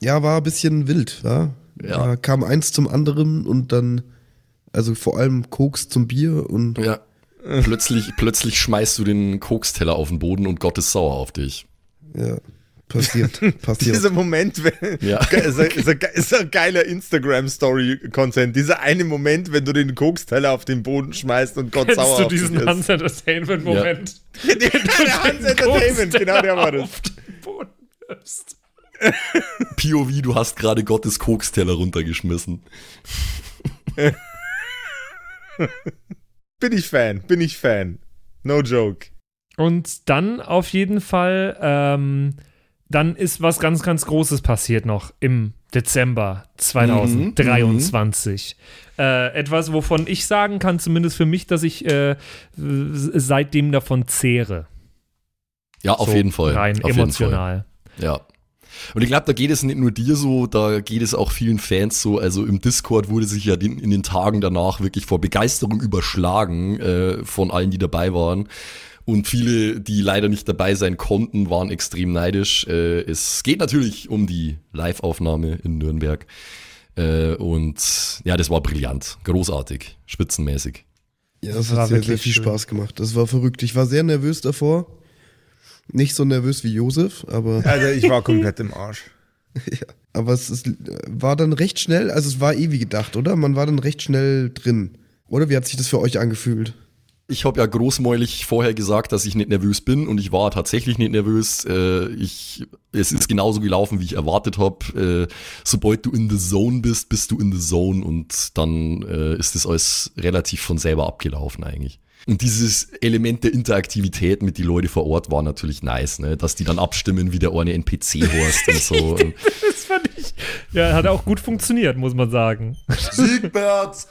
Ja, war ein bisschen wild, ja. Ja. Da kam eins zum anderen und dann, also vor allem Koks zum Bier und Ja. Plötzlich, plötzlich schmeißt du den Koksteller auf den Boden und Gott ist sauer auf dich. ja, passiert, passiert. Dieser Moment, wenn, Ja. ist, ein, ist, ein, ist ein geiler Instagram-Story-Content. Dieser eine Moment, wenn du den Koksteller auf den Boden schmeißt und Gott Kennst sauer du auf dich diesen. Hans Entertainment-Moment? der Hans Entertainment, genau der war das. Auf den Boden wirfst. POV, du hast gerade Gottes Koksteller runtergeschmissen. Bin ich Fan, bin ich Fan. No joke. Und dann auf jeden Fall, ähm, dann ist was ganz, ganz Großes passiert noch im Dezember 2023. Äh, etwas, wovon ich sagen kann, zumindest für mich, dass ich äh, seitdem davon zehre. Ja, auf So jeden Fall. Rein auf jeden emotional. Fall. Ja. Und ich glaube, da geht es nicht nur dir so, da geht es auch vielen Fans so. Also im Discord wurde sich ja in den Tagen danach wirklich vor Begeisterung überschlagen äh, von allen, die dabei waren. Und viele, die leider nicht dabei sein konnten, waren extrem neidisch. Äh, es geht natürlich um die Live-Aufnahme in Nürnberg. Äh, und ja, das war brillant, großartig, spitzenmäßig. Ja, das war hat sehr, sehr wirklich viel schön. Spaß gemacht. Das war verrückt. Ich war sehr nervös davor. Nicht so nervös wie Josef, aber, Also ich war komplett im Arsch. aber es ist, war dann recht schnell, also es war eh wie gedacht, oder? Man war dann recht schnell drin. Oder wie hat sich das für euch angefühlt? Ich habe ja großmäulig vorher gesagt, dass ich nicht nervös bin und ich war tatsächlich nicht nervös. Äh, ich, es ist genauso gelaufen, wie ich erwartet habe. Äh, sobald du in the Zone bist, bist du in the Zone und dann äh, ist das alles relativ von selber abgelaufen eigentlich. Und dieses Element der Interaktivität mit die Leute vor Ort war natürlich nice, ne? dass die dann abstimmen, wie der eine NPC horst und so. Das fand ich. Ja, hat auch gut funktioniert, muss man sagen. Siegbert!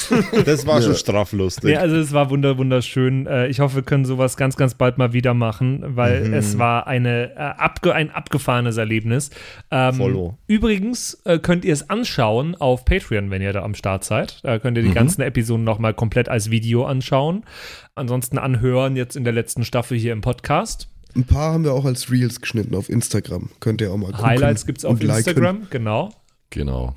Das war schon straflustig. Ja, also es war wunder wunderschön. Äh, Ich hoffe, wir können sowas ganz, ganz bald mal wieder machen, weil Mhm. es war eine, äh, abge ein abgefahrenes Erlebnis. Ähm, Vollo. übrigens äh, könnt ihr es anschauen auf Patreon, wenn ihr da am Start seid. Da könnt ihr die ganzen Episoden nochmal komplett als Video anschauen. Ansonsten anhören jetzt in der letzten Staffel hier im Podcast. Ein paar haben wir auch als Reels geschnitten auf Instagram. Könnt ihr auch mal gucken. Highlights gibt es auf und liken. Instagram, genau. Genau.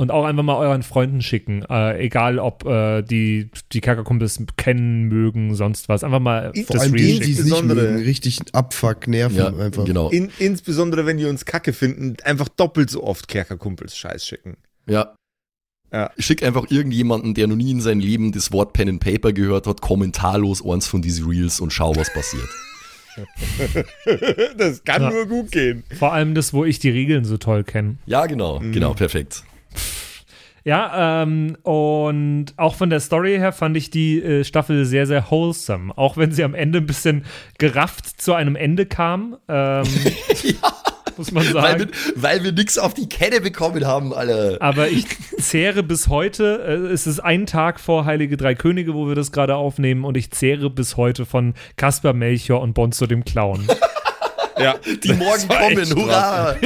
Und auch einfach mal euren Freunden schicken. Äh, egal, ob äh, die die Kerkerkumpels kennen, mögen, sonst was. Einfach mal Vor Vor das allem denen, die es nicht Insbesondere- mögen, richtig abfuck, nerven Ja, einfach. genau. In, insbesondere wenn die uns kacke finden, einfach doppelt so oft Kerkerkumpels Scheiß schicken. Ja. Ja. Schick einfach irgendjemanden, der noch nie in seinem Leben das Wort Pen and Paper gehört hat, kommentarlos eins von diesen Reels und schau, was passiert. Das kann Ja. nur gut gehen. Vor allem das, wo ich die Regeln so toll kenne. Ja, genau, genau, perfekt. Ja, ähm, und auch von der Story her fand ich die äh, Staffel sehr, sehr wholesome. Auch wenn sie am Ende ein bisschen gerafft zu einem Ende kam. Ähm, Muss man sagen. wir, weil wir nix auf die Kette bekommen haben, Alter. Aber ich zehre bis heute, äh, es ist ein Tag vor Heilige Drei Könige, wo wir das gerade aufnehmen, und ich zehre bis heute von Kaspar Melchior und Bonzo dem Clown. Ja, Die morgen kommen, hurra!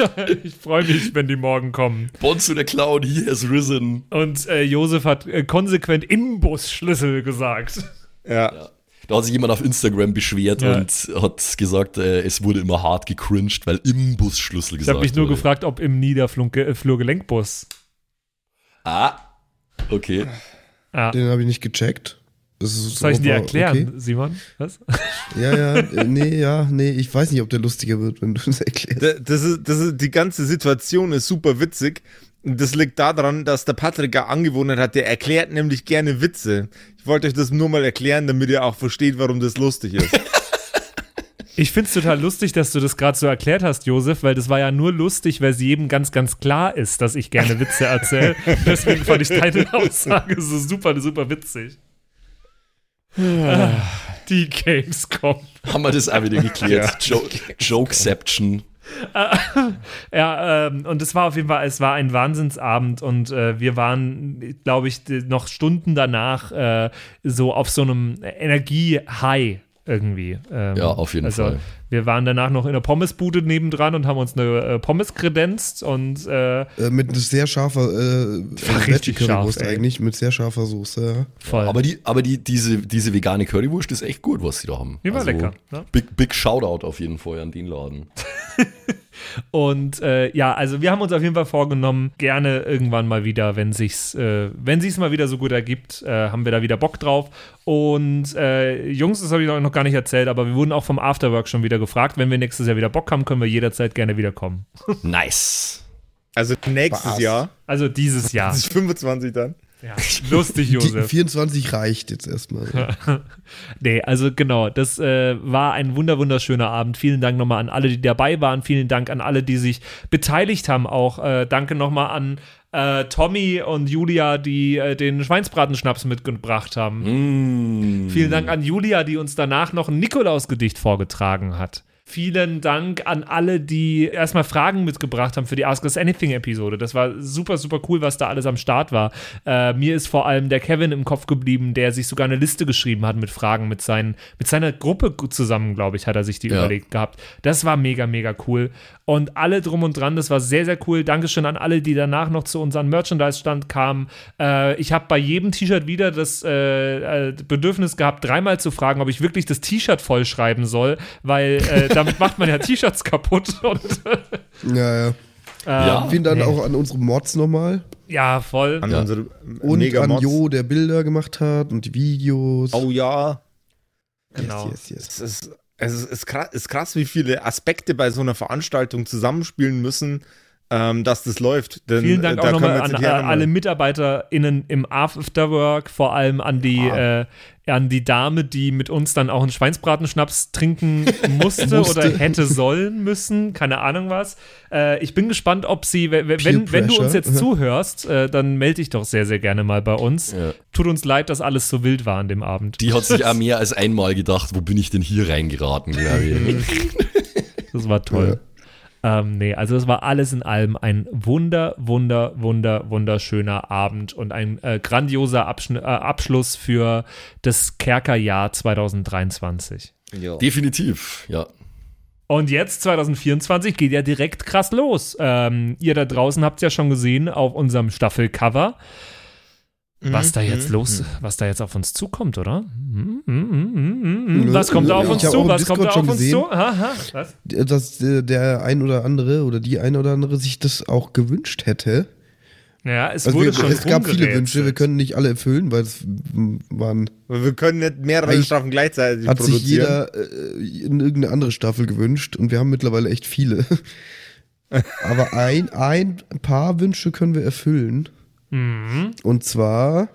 ich freue mich, wenn die morgen kommen. Bonzo der Clown, he has risen. Und äh, Josef hat äh, konsequent Imbusschlüssel gesagt. ja. Da hat sich jemand auf Instagram beschwert Ja. und hat gesagt, äh, es wurde immer hart gecringed, weil im Busschlüssel Ich gesagt habe mich nur wurde. gefragt, ob im Niederflurgelenkbus. Ah, okay. Ja. Den habe ich nicht gecheckt. Das ist Soll ich dir erklären, okay. Simon? Was? Ja, ja, äh, nee, ja, nee, ich weiß nicht, ob der lustiger wird, wenn du es erklärst. Da- Das ist, das ist, die ganze Situation ist super witzig. Und Das liegt daran, dass der Patrick eine Angewohnheit hat, der erklärt nämlich gerne Witze. Ich wollte euch das nur mal erklären, damit ihr auch versteht, warum das lustig ist. Ich finde es total lustig, dass du das gerade so erklärt hast, Josef, weil das war ja nur lustig, weil es jedem ganz, ganz klar ist, dass ich gerne Witze erzähle. Deswegen fand ich deine Aussage so super, super witzig. Ah, Die Gamescom. Haben wir das auch wieder geklärt. Jo Jokeception. Ja, ähm, und es war auf jeden Fall, es war ein Wahnsinnsabend und äh, wir waren, glaube ich, noch Stunden danach äh, so auf so einem Energie-High irgendwie. Ähm, Ja, auf jeden also, Fall. Wir waren danach noch in der Pommesbude nebendran und haben uns eine äh, Pommes kredenzt und äh, Äh, mit sehr scharfer äh, richtig Veggie-Currywurst scharf, eigentlich, mit sehr scharfer Soße. Ja. voll. Aber die, aber die, diese, diese vegane Currywurst ist echt gut, was sie da haben. Also Die war lecker, ne? Big, big Shoutout auf jeden Fall an den Laden. Und äh, ja, also wir haben uns auf jeden Fall vorgenommen, gerne irgendwann mal wieder, wenn sich's, äh, wenn sich's mal wieder so gut ergibt, äh, haben wir da wieder Bock drauf. Und äh, Jungs, das habe ich euch noch gar nicht erzählt, aber wir wurden auch vom Afterwork schon wieder gefragt. Wenn wir nächstes Jahr wieder Bock haben, können wir jederzeit gerne wiederkommen. Nice. Also nächstes? Jahr, Also dieses Jahr. das ist 25 dann. Ja, lustig, Die Josef. 24 reicht jetzt erstmal. Nee, also genau, das äh, war ein wunder wunderschöner Abend. Vielen Dank nochmal an alle, die dabei waren. Vielen Dank an alle, die sich beteiligt haben. Auch äh, danke nochmal an äh, Tommy und Julia, die äh, den Schweinsbratenschnaps mitgebracht haben. Mm. Vielen Dank an Julia, die uns danach noch ein Nikolausgedicht vorgetragen hat. Vielen Dank an alle, die erstmal Fragen mitgebracht haben für die Ask Us Anything Episode. Das war super, super cool, was da alles am Start war. Äh, mir ist vor allem der Kevin im Kopf geblieben, der sich sogar eine Liste geschrieben hat mit Fragen mit, seinen, mit seiner Gruppe zusammen, glaube ich, hat er sich die Ja. überlegt gehabt. Das war mega, mega cool. Und alle drum und dran, das war sehr, sehr cool. Dankeschön an alle, die danach noch zu unserem Merchandise-Stand kamen. Äh, ich habe bei jedem T-Shirt wieder das äh, äh, Bedürfnis gehabt, dreimal zu fragen, ob ich wirklich das T-Shirt vollschreiben soll, weil äh, damit macht man ja T-Shirts kaputt. Und, äh, Ja, ja. Ja. Vielen Dank nee. auch an unsere Mods nochmal. ja, voll. An Ja. unsere Und Mega an. Jo, der Bilder gemacht hat und die Videos. Oh ja. Genau. Yes, yes, yes. Es ist, es ist, krass, ist krass, wie viele Aspekte bei so einer Veranstaltung zusammenspielen müssen, ähm, dass das läuft. Denn, Vielen Dank äh, auch nochmal an äh, hinterher alle MitarbeiterInnen im Afterwork, vor allem an die, Ah. äh, an die Dame, die mit uns dann auch einen Schweinsbratenschnaps trinken musste, Musste. oder hätte sollen müssen, keine Ahnung was. Äh, ich bin gespannt, ob sie, wenn, wenn du uns jetzt zuhörst, äh, dann melde dich doch sehr, sehr gerne mal bei uns. Ja. Tut uns leid, dass alles so wild war an dem Abend. Die hat sich auch mehr als einmal gedacht, wo bin ich denn hier reingeraten, glaube ich. Das war toll. Ähm, nee, also es war alles in allem ein wunder, wunder, wunder, wunderschöner Abend und ein äh, grandioser Abschn äh, Abschluss für das Kerkerjahr 2023. Ja. Definitiv, ja. Und jetzt, 2024, geht ja direkt krass los. Ähm, ihr da draußen habt es ja schon gesehen auf unserem Staffelcover, was da jetzt Mhm. los, was da jetzt auf uns zukommt, oder? Mhm, mhm, mhm, mhm. Was kommt da auf uns zu? Was kommt da auf uns gesehen. zu? Aha, was? Dass äh, der ein oder andere oder die ein oder andere sich das auch gewünscht hätte. Ja, es Also wurde wir, schon es gab viele. Wünsche, wir können nicht alle erfüllen, weil es waren, Wir können nicht mehrere Staffeln gleichzeitig hat sich produzieren. jeder äh, in irgendeine andere Staffel gewünscht und wir haben mittlerweile echt viele. Aber ein, ein paar Wünsche können wir erfüllen. Mhm. Und zwar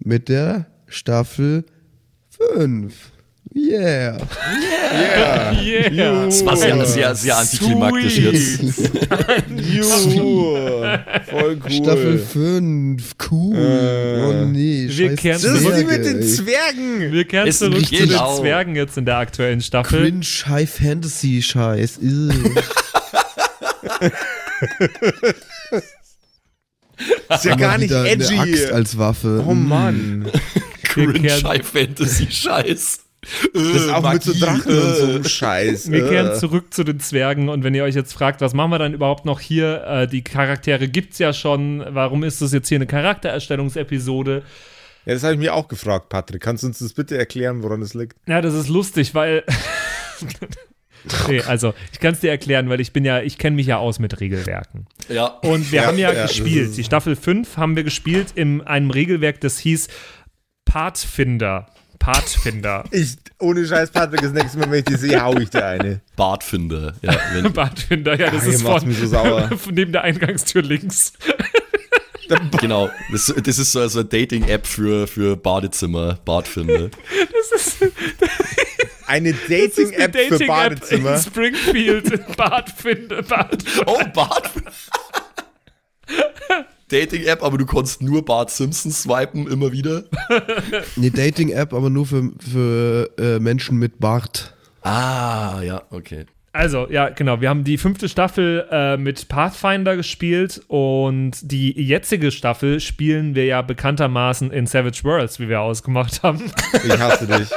mit der Staffel 5. Yeah. Yeah. Yeah. Das war sehr, sehr, sehr antiklimaktisch jetzt. Voll cool. Staffel 5. Cool. Äh. oh nee, Wir scheiß kennen- Das ist die Zwerge, mit den. Zwergen. Wir kehren Ist zurück zu den auch. Zwergen jetzt in der aktuellen Staffel. Cringe High Fantasy Scheiß. Ist ja gar nicht wieder eine edgy. Axt als Waffe. Oh Mann. Cringe kehren- High Fantasy Scheiß. Das ist auch mit so Drachen und so äh. Scheiß. Wir kehren Äh. zurück zu den Zwergen und wenn ihr euch jetzt fragt, was machen wir dann überhaupt noch hier? Äh, die Charaktere gibt's ja schon. Warum ist das jetzt hier eine Charaktererstellungsepisode? Ja, das habe ich mir auch gefragt, Patrick. Kannst du uns das bitte erklären, woran es liegt? Ja, das ist lustig, weil. Nee, also, ich kann es dir erklären, weil ich bin ja, ich kenne mich ja aus mit Regelwerken. Ja. Und wir Ja, haben ja, ja, gespielt. Die Staffel 5 haben wir gespielt in einem Regelwerk, das hieß Pathfinder. Pathfinder. Ich, ohne Scheiß, Patrick, das nächste Mal, wenn ich die sehe, hau ich dir eine. Bartfinder. Ja, wenn, Pathfinder, ja, das ihr ist von, so sauer. von neben der Eingangstür links. genau. Das, das ist so also eine Dating-App für, für Badezimmer. Bartfinder. Das ist, Eine Dating-App für Dating-App Badezimmer. in Springfield. in Pathfinder. Bad. Oh, Bart. Dating-App, aber du konntest nur Bart Simpson swipen, immer wieder. Eine Dating-App, aber nur für, für äh, Menschen mit Bart. Ah, ja, okay. Also, ja, genau. Wir haben die fünfte Staffel äh, mit Pathfinder gespielt und die jetzige Staffel spielen wir ja bekanntermaßen in Savage Worlds, wie wir ausgemacht haben. Ich hasse dich.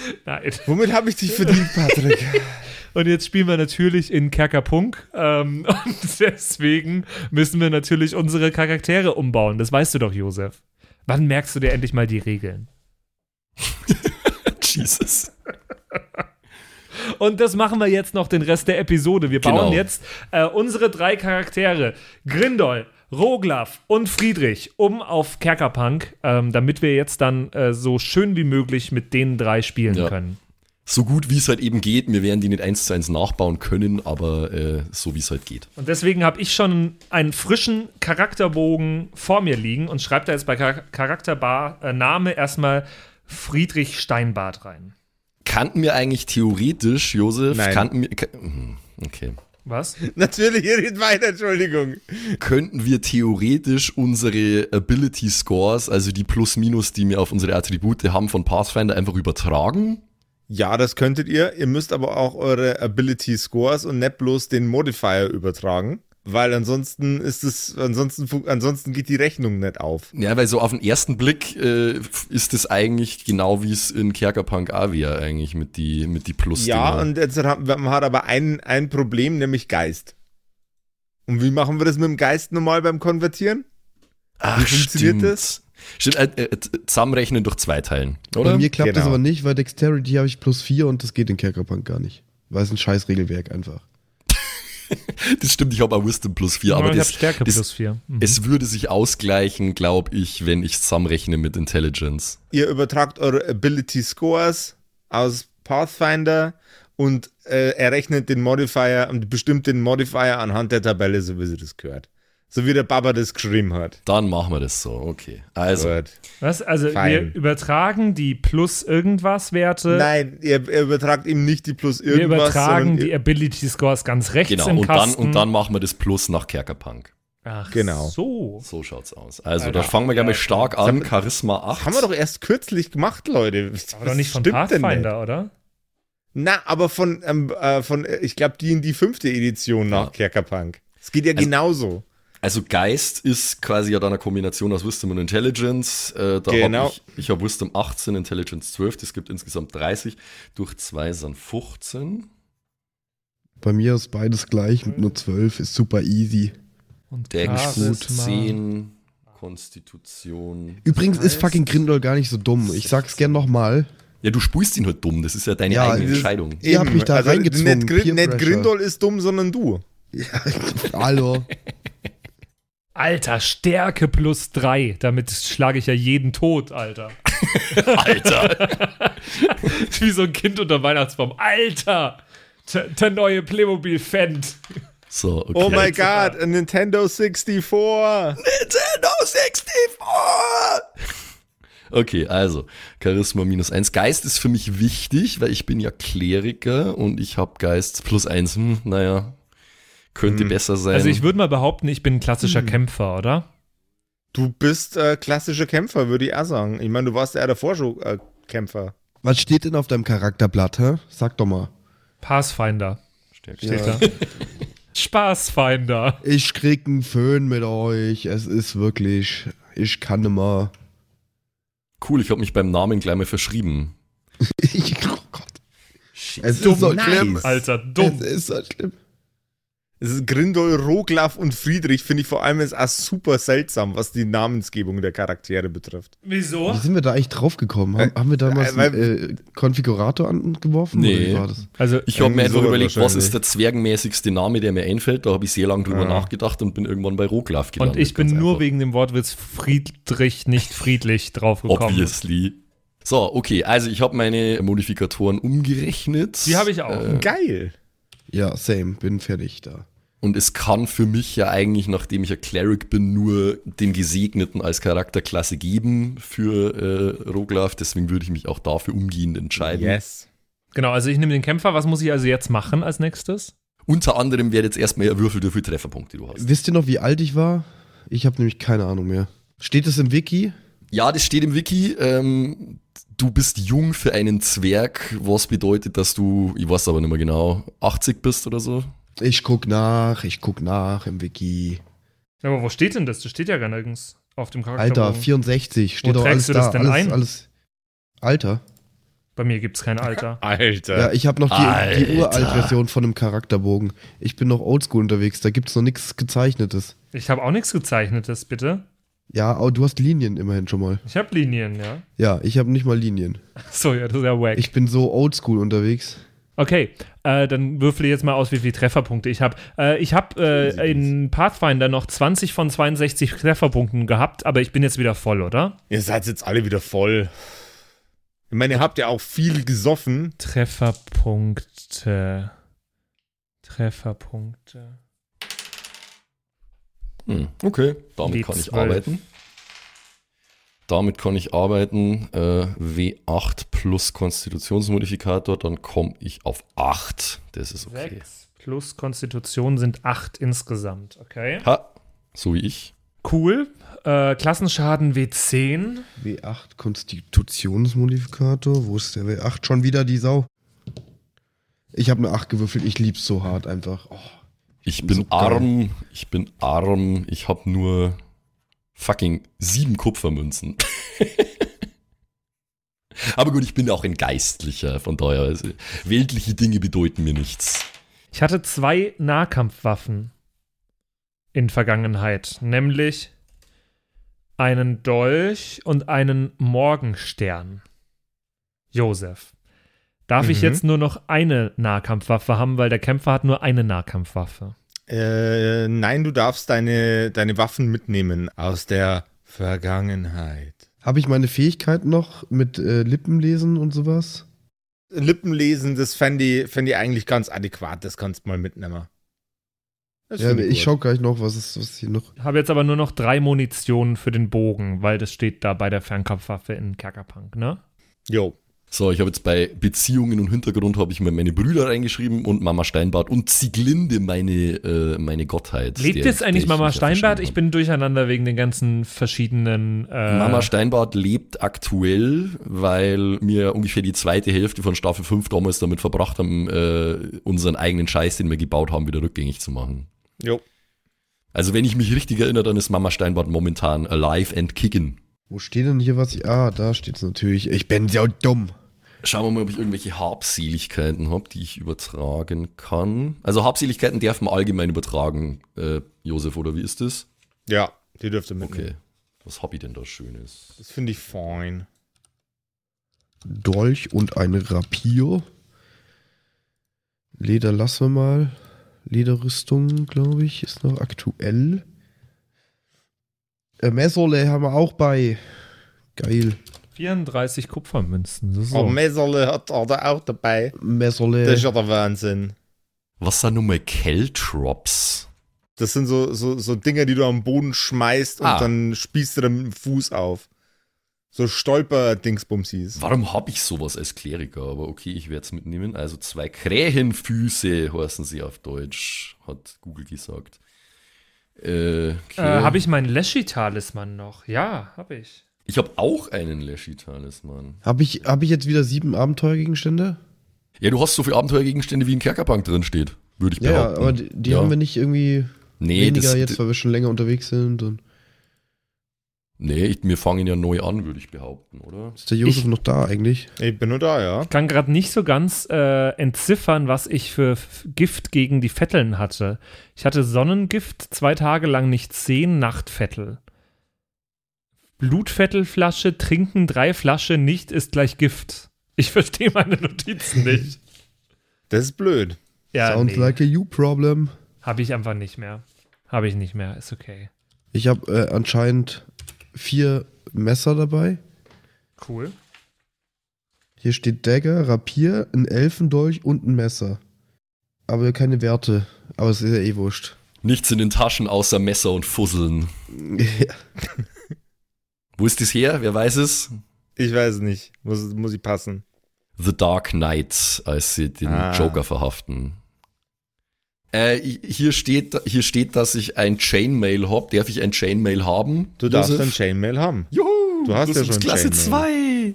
Nein. Womit habe ich dich verdient, Patrick? Und jetzt spielen wir natürlich in Kerkerpunk. Ähm, und deswegen müssen wir natürlich unsere Charaktere umbauen. Das weißt du doch, Josef. Wann merkst du dir endlich mal die Regeln? Jesus. Und das machen wir jetzt noch den Rest der Episode. Wir bauen Genau. jetzt äh, unsere drei Charaktere, Grindol, Roglaf und Friedrich, um auf Kerkerpunk, ähm, damit wir jetzt dann äh, so schön wie möglich mit den drei spielen Ja. können. So gut wie es halt eben geht. Wir werden die nicht eins zu eins nachbauen können, aber äh, so wie es halt geht. Und deswegen habe ich schon einen frischen Charakterbogen vor mir liegen und schreibe da jetzt bei Char Charakterbar äh, Name erstmal Friedrich Steinbart rein. Kannten wir eigentlich theoretisch, Josef, Nein. kannten wir, ka- hm, okay. Was? Natürlich, ihr redet weiter, Entschuldigung. Könnten wir theoretisch unsere Ability Scores, also die Plus-Minus, die wir auf unsere Attribute haben von Pathfinder, einfach übertragen? Ja, das könntet ihr. Ihr müsst aber auch eure Ability Scores und nicht bloß den Modifier übertragen. Weil ansonsten ist es, ansonsten, ansonsten geht die Rechnung nicht auf. Ja, weil so auf den ersten Blick äh, ist es eigentlich genau wie es in Kerkerpunk wäre, eigentlich mit die, mit die plus Ja, und jetzt hat man hat aber ein, ein Problem, nämlich Geist. Und wie machen wir das mit dem Geist normal beim Konvertieren? Ach, wie funktioniert stimmt. das? Stimmt, äh, äh, zusammenrechnen durch zwei Teilen, oder? Bei mir klappt das Genau. aber nicht, weil Dexterity habe ich plus 4 und das geht in Kerkerpunk gar nicht. Weil es ein scheiß Regelwerk einfach. Das stimmt, ich habe auch Wisdom plus vier, aber ich das, habe Stärke das, plus 4. Mhm. es würde sich ausgleichen, glaube ich, wenn ich zusammenrechne mit Intelligence. Ihr übertragt eure Ability Scores aus Pathfinder und äh, errechnet den Modifier und bestimmt den Modifier anhand der Tabelle, so wie sie das gehört. So wie der Baba das geschrieben hat. Dann machen wir das so, okay. Also, Gut. Was? Also Fein. wir übertragen die plus irgendwas Werte. Nein, ihr, ihr übertragt eben nicht die plus wir irgendwas, übertragen sondern die Ability Scores ganz rechts genau, im und dann, Kasten. und dann machen wir das Plus nach Kerkerpunk. Ach Genau. so. So schaut's aus. Also, Alter, da fangen wir ja, stark an. Charisma 8. haben wir doch erst kürzlich gemacht, Leute. Was Aber doch nicht von stimmt denn Pathfinder, oder? Na, aber von, ähm, äh, von äh, ich glaube, die in die fünfte Edition nach Ja. Kerkerpunk. Es geht ja Also- genauso. Also Geist ist quasi ja dann eine Kombination aus Wisdom und Intelligence. Äh, da Genau. hab ich ich habe Wisdom 18, Intelligence 12, das gibt insgesamt 30. Durch 2 sind 15. Bei mir ist beides gleich mit nur 12, ist super easy. Und Dex Charisma. 10, Konstitution. Übrigens ist fucking Grindel gar nicht so dumm. Ich sag's gern nochmal. Ja, du spulst ihn halt dumm, das ist ja deine Ja, eigene Entscheidung. Ihr habt mich da reingezwungen, Nicht, Peer nicht. Grindol ist dumm, sondern du. Hallo. Alter, Stärke plus 3. Damit schlage ich ja jeden tot, Alter. Alter! Wie so ein Kind unter Weihnachtsbaum. Alter! Der, der neue Playmobil Fendt. So, okay. Oh my god, a Nintendo 64. Nintendo 64! Okay, also Charisma minus 1. Geist ist für mich wichtig, weil ich bin ja Kleriker und ich habe Geist plus 1. Hm, naja, könnte besser sein. Also ich würde mal behaupten, ich bin ein klassischer Hm. Kämpfer, oder? Du bist äh, klassischer Kämpfer, würde ich auch sagen. Ich meine, du warst ja davor schon äh, Kämpfer. Was steht denn auf deinem Charakterblatt, hä? Sag doch mal. Pathfinder. Stärk- Steht da. Spaßfinder. Ich krieg einen Föhn mit euch. Es ist wirklich. Ich kann nimmer. Cool, ich habe mich beim Namen gleich mal verschrieben. Ich, oh Gott. Es Dumm, ist so nice. schlimm. Alter, dumm. Es ist so schlimm. Es ist Grindol, Roglaf und Friedrich, finde ich vor allem ist auch super seltsam, was die Namensgebung der Charaktere betrifft. Wieso? Wie sind wir da eigentlich drauf gekommen? Haben, haben wir damals äh, einen äh, Konfigurator angeworfen? Nee. Oder wie war das? Also, Ich habe mir Irgendwie einfach überlegt, was ist der zwergenmäßigste Name, der mir einfällt. Da habe ich sehr lange drüber Ja. nachgedacht und bin irgendwann bei Roglaf gelandet. und ich bin nur einfach. wegen dem Wortwitz Friedrich, nicht friedlich draufgekommen. Obviously. So, okay, also ich habe meine Modifikatoren umgerechnet. Die habe ich auch. Äh, Geil. Ja, same. Bin fertig da. Und es kann für mich ja eigentlich, nachdem ich ein Cleric bin, nur den Gesegneten als Charakterklasse geben für äh, Roglaf. Deswegen würde ich mich auch dafür umgehend entscheiden. Yes. Genau, also ich nehme den Kämpfer. Was muss ich also jetzt machen als nächstes? Unter anderem wäre jetzt erstmal erwürfelt, wie viele Trefferpunkte du hast. Wisst ihr noch, wie alt ich war? Ich habe nämlich keine Ahnung mehr. Steht es im Wiki? Ja, das steht im Wiki. Ähm, du bist jung für einen Zwerg, was bedeutet, dass du, ich weiß aber nicht mehr genau, 80 bist oder so. Ich guck nach, ich guck nach im Wiki. Aber wo steht denn das? Das steht ja gar nirgends auf dem Charakter. Alter, 64, steht Wo doch alles du das da. denn alles, ein? alles. Alter? Bei mir gibt es kein Alter. Alter. Ja, ich habe noch die, die. Uralt-Version von einem Charakterbogen. Ich bin noch oldschool unterwegs, da gibt's noch nichts gezeichnetes. Ich habe auch nichts gezeichnetes, bitte. Ja, aber du hast Linien immerhin schon mal. Ich habe Linien, ja. Ja, ich habe nicht mal Linien. So, ja, das ist ja wack. Ich bin so oldschool unterwegs. Okay, äh, dann würfel ich jetzt mal aus, wie viele Trefferpunkte ich habe. Äh, ich habe äh, in Pathfinder noch 20 von 62 Trefferpunkten gehabt, aber ich bin jetzt wieder voll, oder? Ihr seid jetzt alle wieder voll. Ich meine, ihr habt ja auch viel gesoffen. Trefferpunkte. Trefferpunkte. Hm, okay, damit kann ich W12. arbeiten. Damit kann ich arbeiten. Äh, W8 plus Konstitutionsmodifikator, dann komme ich auf 8. Das ist okay. 6 plus Konstitution sind 8 insgesamt, okay. Ha, so wie ich. Cool. Äh, Klassenschaden W10. W8 Konstitutionsmodifikator. Wo ist der W8? Schon wieder die Sau. Ich habe eine 8 gewürfelt. Ich lieb's so hart einfach. Oh. Ich bin geil. arm, ich bin arm, ich habe nur fucking sieben Kupfermünzen. Aber gut, ich bin auch ein Geistlicher, von daher, also, weltliche Dinge bedeuten mir nichts. Ich hatte zwei Nahkampfwaffen in Vergangenheit, nämlich einen Dolch und einen Morgenstern. Josef. Darf ich Mhm. jetzt nur noch eine Nahkampfwaffe haben, weil der Kämpfer hat nur eine Nahkampfwaffe. Äh, nein, du darfst deine, deine Waffen mitnehmen aus der Vergangenheit. Habe ich meine Fähigkeiten noch mit äh, Lippenlesen und sowas? Lippenlesen, das fände ich, fänd ich eigentlich ganz adäquat. Das kannst du mal mitnehmen. Das Ja, ich gut. schau gleich noch, was ist was hier noch. Habe jetzt aber nur noch drei Munitionen für den Bogen, weil das steht da bei der Fernkampfwaffe in Kerkerpunk, ne? Jo. So, ich habe jetzt bei Beziehungen und Hintergrund habe ich mir meine Brüder reingeschrieben und Mama Steinbart und Sieglinde, meine, äh, meine Gottheit. Lebt der- jetzt eigentlich ich Mama mich ja Steinbart? Ich bin durcheinander wegen den ganzen verschiedenen. Äh, Mama Steinbart lebt aktuell, weil wir ungefähr die zweite Hälfte von Staffel 5 damals damit verbracht haben, äh, unseren eigenen Scheiß, den wir gebaut haben, wieder rückgängig zu machen. Jo. Also wenn ich mich richtig erinnere, dann ist Mama Steinbart momentan alive and kicking. Wo steht denn hier was? Ah, da steht's natürlich. Ich bin so dumm. Schauen wir mal, ob ich irgendwelche Habseligkeiten habe, die ich übertragen kann. Also Habseligkeiten darf man allgemein übertragen, äh, Josef, oder wie ist das? Ja, die dürfte mitnehmen. Okay. Was hab ich denn da Schönes? Das finde ich fein. Dolch und ein Rapier. Leder lassen wir mal. Lederrüstung, glaube ich, ist noch aktuell. Äh, Messerle haben wir auch bei. Geil. 34 Kupfermünzen. So, Oh, so. Messerle hat er da auch dabei. Messerle. Das ist ja der Wahnsinn. Was sind nun mal Keltrops? Das sind so, so, so Dinger, die du am Boden schmeißt und Ah. dann spießt du dann mit dem Fuß auf. So Stolper-Dingsbumsis. Warum habe ich sowas als Kleriker? Aber okay, ich werde es mitnehmen. Also zwei Krähenfüße heißen sie auf Deutsch, hat Google gesagt. Äh, okay. Äh, habe ich meinen Leshy-Talisman noch? Ja, habe ich. ich habe auch einen Leshy-Talisman. Habe ich, hab ich jetzt wieder sieben Abenteuergegenstände? Ja, du hast so viele Abenteuergegenstände wie in Kerkerbank drin steht, würde ich Ja, ja, behaupten. aber die, die Ja. haben wir nicht irgendwie nee, weniger das, jetzt, weil wir schon länger unterwegs sind. Und nee ich, wir fangen ja neu an, würde ich behaupten, oder? ist der Josef Ich- noch da eigentlich? Ich bin nur da, ja. Ich kann gerade nicht so ganz äh, entziffern, was ich für Gift gegen die Vetteln hatte. Ich hatte Sonnengift, zwei Tage lang nicht sehen, Nachtvettel. Blutvettelflasche, trinken drei Flasche nicht ist gleich Gift. Ich verstehe meine Notizen nicht. Das ist blöd. Ja, Sounds nee, like a you problem. habe ich einfach nicht mehr. Habe ich nicht mehr, ist okay. Ich habe äh, anscheinend vier Messer dabei. Cool. Hier steht Dagger, Rapier, ein Elfendolch und ein Messer. Aber keine Werte. Aber es ist ja eh wurscht. Nichts in den Taschen außer Messer und Fusseln. Ja. Wo ist das her? Wer weiß es? Ich weiß es nicht. Muss, muss ich passen. The Dark Knight, als sie den Ah. Joker verhaften. Äh, hier, steht, hier steht, dass ich ein Chainmail habe. Darf ich ein Chainmail haben? Du darfst Josef? ein Chainmail haben. Juhu, Du hast ja schon Klasse Chainmail. 2.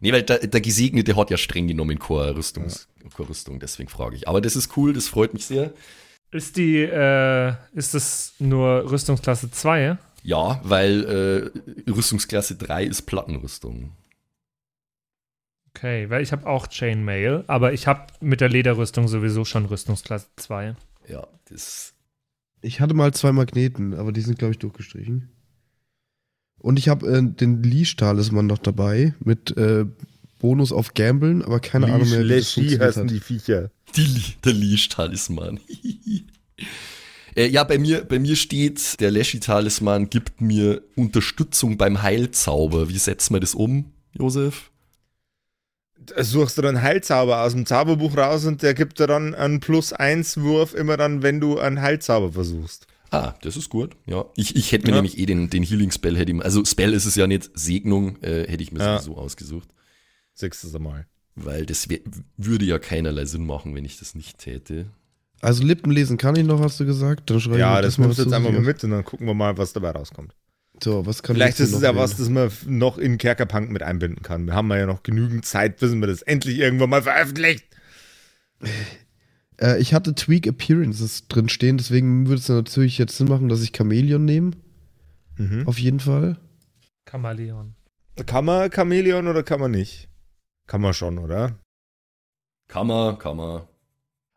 Nee, weil der, der Gesegnete hat ja streng genommen Rüstungs, keine Rüstung, deswegen frage ich. Aber das ist cool, das freut mich sehr. Ist die, äh, ist das nur Rüstungsklasse 2? Ja, weil äh, Rüstungsklasse 3 ist Plattenrüstung. Okay, weil ich habe auch Chainmail, aber ich habe mit der Lederrüstung sowieso schon Rüstungsklasse 2. Ja, das. Ich hatte mal zwei Magneten, aber die sind, glaube ich, durchgestrichen. Und ich habe äh, den Leash-Talisman noch dabei mit äh, Bonus auf Gambeln, aber keine Ahnung mehr, wie das heißen hat. die Viecher. Die, der Leash-Talisman. äh, ja, bei mir, bei mir steht, der Leschi-Talisman gibt mir Unterstützung beim Heilzauber. Wie setzen wir das um, Josef? Da Suchst du dann Heilzauber aus dem Zauberbuch raus und der gibt dir dann einen Plus-1-Wurf immer dann, wenn du einen Heilzauber versuchst. Ah, das ist gut. Ja, ich, ich hätte mir Ja. nämlich eh den, den Healing Spell hätte ich, also Spell ist es ja nicht, Segnung äh, hätte ich mir Ja. sowieso ausgesucht, Sechstes Mal. weil das wär, würde ja keinerlei Sinn machen, wenn ich das nicht täte. Also Lippen lesen kann ich noch, hast du gesagt. Dann schreibe Ja, ich das nimmst du jetzt einfach mal mit und dann gucken wir mal, was dabei rauskommt. So, was kann Vielleicht ich ist es ja was, das man noch in Kerkerpunk mit einbinden kann. Wir haben ja noch genügend Zeit, bis wir das endlich irgendwann mal veröffentlicht. Äh, ich hatte Tweak Appearances drin stehen, deswegen würde es natürlich jetzt Sinn machen, dass ich Chameleon nehme. Mhm. Auf jeden Fall. Kamaleon. Kann man Chamäleon oder kann man nicht? Kann man schon, oder? Kann man, kann man.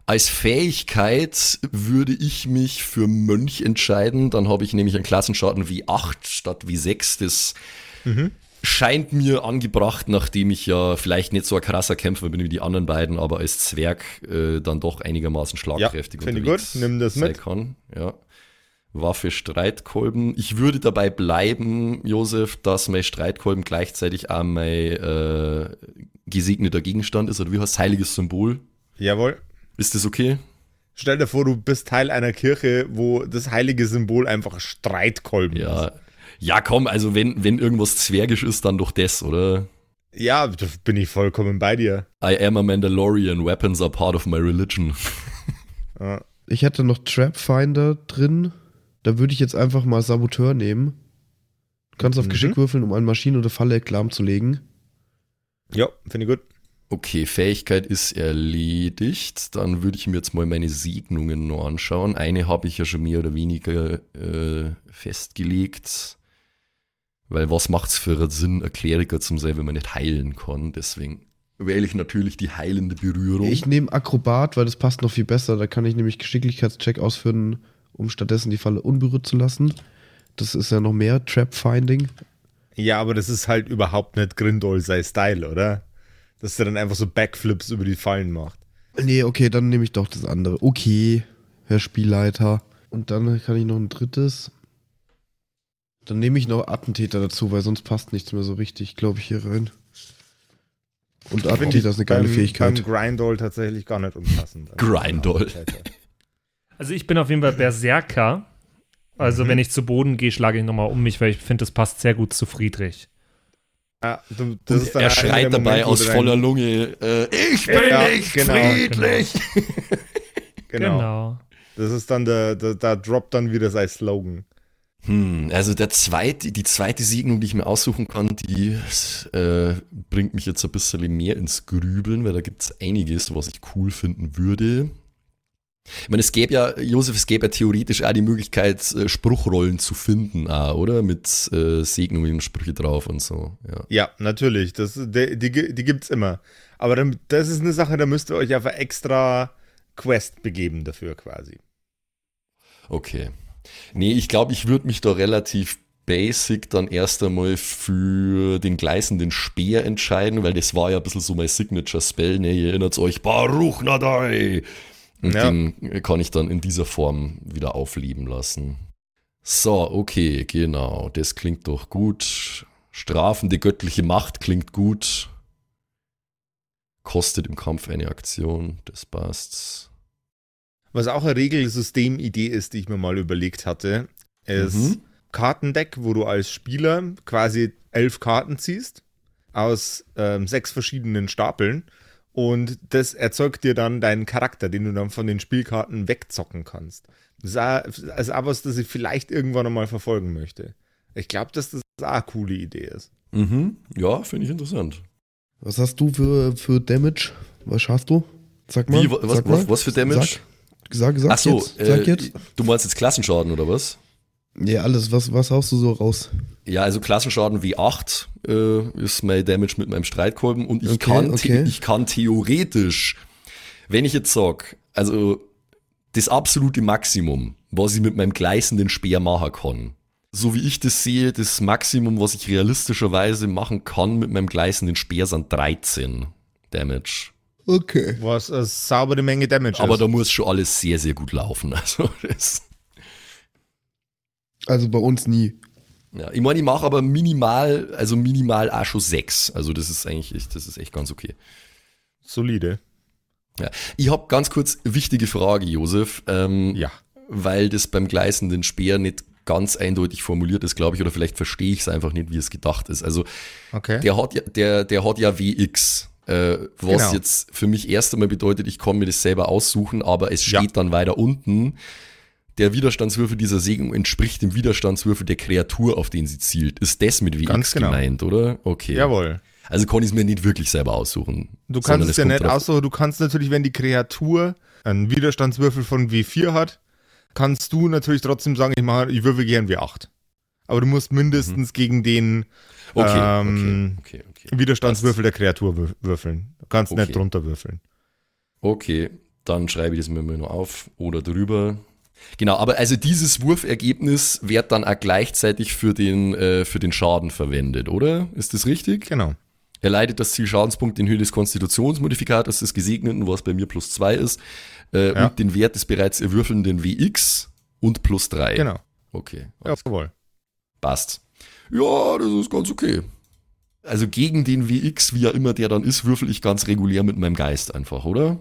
Als Fähigkeit würde ich mich für Mönch entscheiden. Dann habe ich nämlich einen Klassenschaden wie 8 statt wie 6. Das Mhm. scheint mir angebracht, nachdem ich ja vielleicht nicht so ein krasser Kämpfer bin wie die anderen beiden, aber als Zwerg äh, dann doch einigermaßen schlagkräftig finde ich unterwegs gut. Nimm das mit. kann. Ja. Waffe, Streitkolben. Ich würde dabei bleiben, Josef, dass mein Streitkolben gleichzeitig auch mein äh, gesegneter Gegenstand ist, oder wie heißt heiliges Symbol? Jawohl. Ist das okay? Stell dir vor, du bist Teil einer Kirche, wo das heilige Symbol einfach Streitkolben Ja. ist. Ja, komm, also wenn, wenn irgendwas zwergisch ist, dann doch das, oder? Ja, da bin ich vollkommen bei dir. I am a Mandalorian, weapons are part of my religion. Ja. Ich hätte noch Trap Finder drin. Da würde ich jetzt einfach mal Saboteur nehmen. Du kannst auf Mhm. Geschick würfeln, um eine Maschine oder Falle lahmzulegen. Ja, finde ich gut. Okay, Fähigkeit ist erledigt. Dann würde ich mir jetzt mal meine Segnungen noch anschauen. Eine habe ich ja schon mehr oder weniger äh, festgelegt. Weil was macht's für einen Sinn, ein Kleriker zum sein, wenn man nicht heilen kann? Deswegen wähle ich natürlich die heilende Berührung. Ich nehme Akrobat, weil das passt noch viel besser. Da kann ich nämlich Geschicklichkeitscheck ausführen, um stattdessen die Falle unberührt zu lassen. Das ist ja noch mehr Trap Finding. Ja, aber das ist halt überhaupt nicht Grindol sei Style, oder? Dass der dann einfach so Backflips über die Fallen macht. Nee, okay, dann nehme ich doch das andere. Okay, Herr Spielleiter. Und dann kann ich noch ein drittes. Dann nehme ich noch Attentäter dazu, weil sonst passt nichts mehr so richtig, glaube ich, hier rein. Und Finde ich Attentäter ist eine geile beim, Fähigkeit. Beim Grindol tatsächlich gar nicht unpassend. Grindol. Also ich bin auf jeden Fall Berserker. Also Mhm. wenn ich zu Boden gehe, schlage ich nochmal um mich, weil ich finde, das passt sehr gut zu Friedrich. Ja, du, das ist dann er der schreit dabei Momente, wo aus voller Lunge, äh, ich bin Ja, nicht genau, friedlich. Genau. Das ist dann der, der, da droppt dann wieder sein Slogan. Hm, also der zweite, die zweite Segnung, die ich mir aussuchen kann, die äh, bringt mich jetzt ein bisschen mehr ins Grübeln, weil da gibt es einiges, was ich cool finden würde. Ich meine, es gäbe ja, Josef, es gäbe ja theoretisch auch die Möglichkeit, äh, Spruchrollen zu finden, auch, oder? Mit äh, Segnungen und Sprüche drauf und so. Ja. Ja, natürlich. Das, die, die, die gibt's immer. Aber dann, das ist eine Sache, da müsst ihr euch eine extra Quest begeben dafür quasi. Okay. Nee, ich glaube, ich würde mich da relativ basic dann erst einmal für den gleißenden Speer entscheiden, weil das war ja ein bisschen so mein Signature-Spell, ne? Ihr erinnert euch, Baruch Nadai! Und Ja. den kann ich dann in dieser Form wieder aufleben lassen. So, okay, genau. Das klingt doch gut. Strafende göttliche Macht klingt gut. Kostet im Kampf eine Aktion. Das passt. Was auch eine Regelsystem-Idee ist, die ich mir mal überlegt hatte, ist Mhm. Kartendeck, wo du als Spieler quasi elf Karten ziehst aus ähm, sechs verschiedenen Stapeln und das erzeugt dir dann deinen Charakter, den du dann von den Spielkarten wegzocken kannst. Das ist auch, ist auch was, das ich vielleicht irgendwann einmal verfolgen möchte. Ich glaube, dass das auch eine coole Idee ist. Mhm. Ja, finde ich interessant. Was hast du für, für Damage? Was hast du? Sag mal. Wie, wa- was, sag mal. was, was für Damage? Sag, sag, sag Ach so, jetzt. Sag äh, jetzt. du meinst jetzt Klassenschaden oder was? Ja, alles. Was, was haust du so raus? Ja, also Klassenschaden W8 äh, ist mein Damage mit meinem Streitkolben und ich, Okay, kann, okay. ich kann theoretisch, wenn ich jetzt sag, also das absolute Maximum, was ich mit meinem gleißenden Speer machen kann, so wie ich das sehe, das Maximum, was ich realistischerweise machen kann mit meinem gleißenden Speer, sind 13 Damage. Okay. Was eine saubere Menge Damage Aber ist. da muss schon alles sehr, sehr gut laufen. Also das, Also bei uns nie. ja. Ich meine, ich mache aber minimal, also minimal auch schon 6. Also das ist eigentlich, echt- das ist echt ganz okay. Solide. Ja. Ich habe ganz kurz eine wichtige Frage, Josef, ähm, Ja. weil das beim gleißenden Speer nicht ganz eindeutig formuliert ist, glaube ich, oder vielleicht verstehe ich es einfach nicht, wie es gedacht ist. Also Okay. der hat ja, der, der hat ja WX, äh, was Genau. jetzt für mich erst einmal bedeutet, ich kann mir das selber aussuchen, aber es Ja. steht dann weiter unten. Der Widerstandswürfel dieser Segnung entspricht dem Widerstandswürfel der Kreatur, auf den sie zielt. Ist das mit WX Ganz genau. gemeint, oder? Okay. Jawohl. Also kann ich es mir nicht wirklich selber aussuchen. Du kannst es ja nicht aussuchen. Du kannst natürlich, wenn die Kreatur einen Widerstandswürfel von W4 hat, kannst du natürlich trotzdem sagen, ich, mache, ich würfel gern W8. Aber du musst mindestens gegen den Mhm. Okay, ähm, okay, okay. Widerstandswürfel der Kreatur wür- würfeln. Du kannst nicht drunter würfeln. Okay, dann schreibe ich das mir mal nur auf oder drüber. Genau, aber also dieses Wurfergebnis wird dann auch gleichzeitig für den, äh, für den Schaden verwendet, oder? Ist das richtig? Genau. Er leitet das Ziel Schadenspunkt in Höhe des Konstitutionsmodifikators des Gesegneten, was bei mir plus 2 ist, äh, Ja. und den Wert des bereits erwürfelnden WX und plus 3. Genau. Okay, Jawohl. passt. Ja, das ist ganz okay. Also gegen den WX, wie er immer der dann ist, würfel ich ganz regulär mit meinem Geist einfach, oder?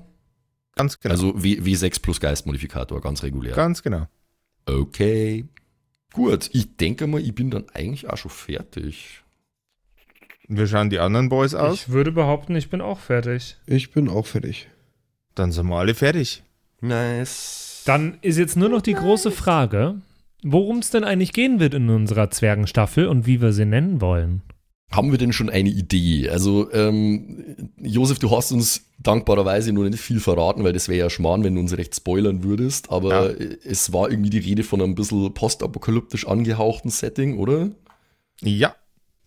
Ganz genau. Also w W6 plus Geistmodifikator, ganz regulär. Ganz genau. Okay. Gut, ich denke mal, ich bin dann eigentlich auch schon fertig. Wir schauen die anderen Boys aus. Ich würde behaupten, ich bin auch fertig. Ich bin auch fertig. Dann sind wir alle fertig. Nice. Dann ist jetzt nur noch die große Frage, worum es denn eigentlich gehen wird in unserer Zwergenstaffel und wie wir sie nennen wollen. Haben wir denn schon eine Idee? Also, ähm, Josef, du hast uns dankbarerweise nur nicht viel verraten, weil das wäre ja Schmarrn, wenn du uns recht spoilern würdest, aber es war irgendwie die Rede von einem bisschen postapokalyptisch angehauchten Setting, oder? Ja.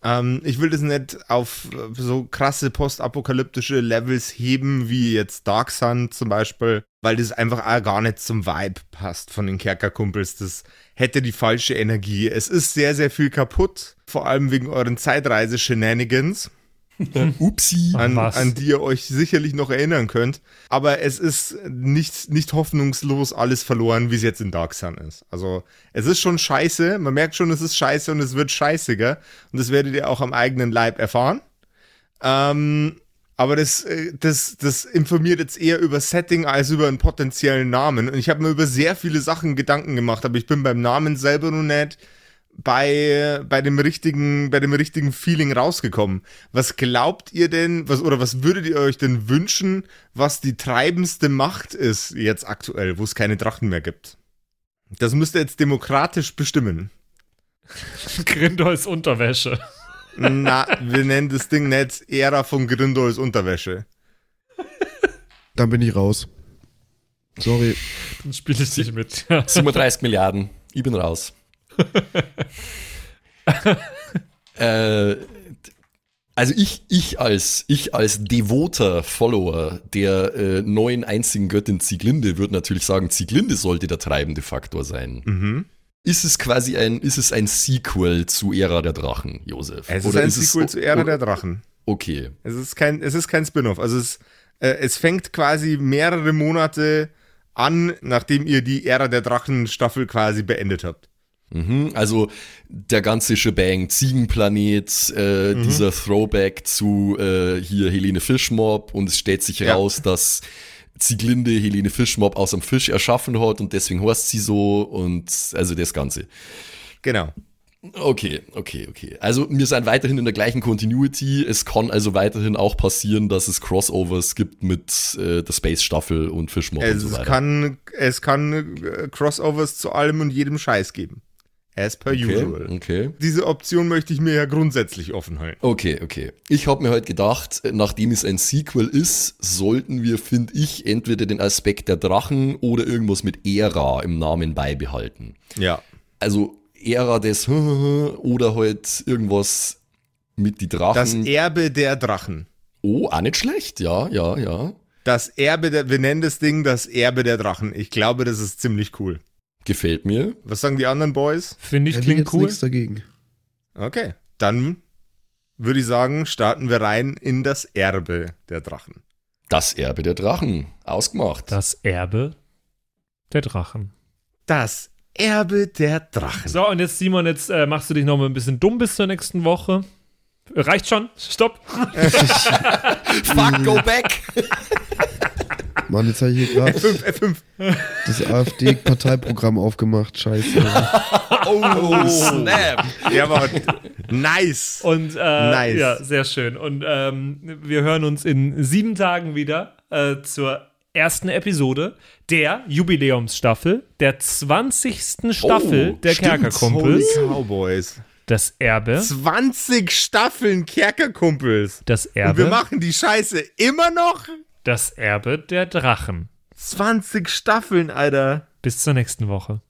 Ähm, ich will das nicht auf so krasse postapokalyptische Levels heben, wie jetzt Dark Sun zum Beispiel, weil das einfach auch gar nicht zum Vibe passt von den Kerkerkumpels. Das hätte die falsche Energie. Es ist sehr, sehr viel kaputt, vor allem wegen euren Zeitreise-Shenanigans. Upsi. an, an die ihr euch sicherlich noch erinnern könnt. Aber es ist nicht, nicht hoffnungslos alles verloren, wie es jetzt in Dark Sun ist. Also es ist schon scheiße, man merkt schon, es ist scheiße und es wird scheißiger. Und das werdet ihr auch am eigenen Leib erfahren. Ähm, aber das, äh, das, das informiert jetzt eher über Setting als über einen potenziellen Namen. Und ich habe mir über sehr viele Sachen Gedanken gemacht, aber ich bin beim Namen selber noch nicht bei, bei dem richtigen, bei dem richtigen Feeling rausgekommen. Was glaubt ihr denn, was, oder was würdet ihr euch denn wünschen, was die treibendste Macht ist jetzt aktuell, wo es keine Drachen mehr gibt? Das müsst ihr jetzt demokratisch bestimmen. Grindols Unterwäsche. Na, wir nennen das Ding nicht Ära von Grindols Unterwäsche. Dann bin ich raus. Sorry. Dann spiele ich nicht mit. Ja. 37 Milliarden. Ich bin raus. äh, also ich, ich als, ich als devoter Follower der äh, neuen einzigen Göttin Zieglinde würde natürlich sagen, Zieglinde sollte der treibende Faktor sein. Mhm. Ist es quasi ein, ist es ein Sequel zu Ära der Drachen, Josef? Es ist ein es- Sequel zu Ära der Drachen. Okay. Es ist kein, es ist kein Spin-off. Also es, äh, es fängt quasi mehrere Monate an, nachdem ihr die Ära der Drachen-Staffel quasi beendet habt. Mhm, also der ganze Shebang, Ziegenplanet, äh, Mhm. dieser Throwback zu äh, hier Helene Fischmob und es stellt sich Ja. raus, dass Zieglinde Helene Fischmob aus einem Fisch erschaffen hat und deswegen heißt sie so und also das Ganze. Genau. Okay, okay, okay. Also wir sind weiterhin in der gleichen Continuity. Es kann also weiterhin auch passieren, dass es Crossovers gibt mit äh, der Space-Staffel und Fischmob und Es so weiter. kann, es kann äh, Crossovers zu allem und jedem Scheiß geben. As per okay, usual. okay. Diese Option möchte ich mir ja grundsätzlich offen halten. Okay, okay. Ich habe mir heute gedacht, nachdem es ein Sequel ist, sollten wir, finde ich, entweder den Aspekt der Drachen oder irgendwas mit Ära im Namen beibehalten. Ja. Also Ära des oder halt irgendwas mit die Drachen. Das Erbe der Drachen. oh, auch nicht schlecht, ja, ja, ja. Das Erbe der, wir nennen das Ding das Erbe der Drachen. Ich glaube, das ist ziemlich cool. Gefällt mir. Was sagen die anderen Boys? Finde ich, Hätte klingt cool. nichts dagegen. Okay, dann würde ich sagen, starten wir rein in das Erbe der Drachen. Das Erbe der Drachen. Ausgemacht. Das Erbe der Drachen. Das Erbe der Drachen. So, und jetzt, Simon, jetzt äh, machst du dich noch mal ein bisschen dumm bis zur nächsten Woche. Reicht schon. Stopp. Fuck, go back! Mann, jetzt habe ich hier gerade F5, F5. das AfD-Parteiprogramm aufgemacht. Scheiße. Oh, snap! Ja, aber nice. Und äh, Nice. ja, sehr schön. Und ähm, wir hören uns in sieben Tagen wieder äh, zur ersten Episode der Jubiläumsstaffel, der 20. Staffel Oh, der stimmt. Kerkerkumpels. Holy Cowboys. Das Erbe. 20 Staffeln Kerkerkumpels. Das Und wir Erbe. machen die Scheiße immer noch? Das Erbe der Drachen. 20 Staffeln, Alter. Bis zur nächsten Woche.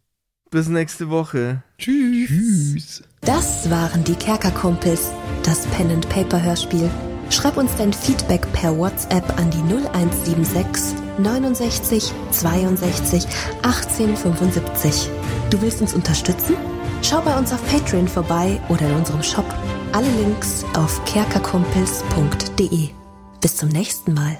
Bis nächste Woche. Tschüss. Das waren die Kerkerkumpels, das Pen and Paper Hörspiel. Schreib uns dein Feedback per WhatsApp an die 0176 69 62 18 75. Du willst uns unterstützen? Schau bei uns auf Patreon vorbei oder in unserem Shop. Alle Links auf kerkerkumpels.de. Bis zum nächsten Mal.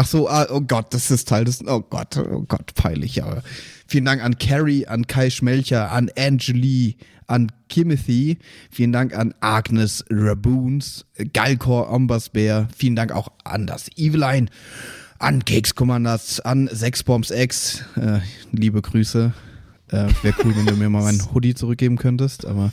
Ach so, ah, oh Gott, das ist Teil des. Oh Gott, oh Gott, peinlich, aber. Vielen Dank an Carrie, an Kai Schmelcher, an Angeli, an Kimothy. Vielen Dank an Agnes Raboons, Galkor Ombasbär. Vielen Dank auch an das Eveline, an Keks Commanders, an Sexbombs X. Äh, liebe Grüße. Äh, Wäre cool, wenn du mir mal meinen Hoodie zurückgeben könntest, aber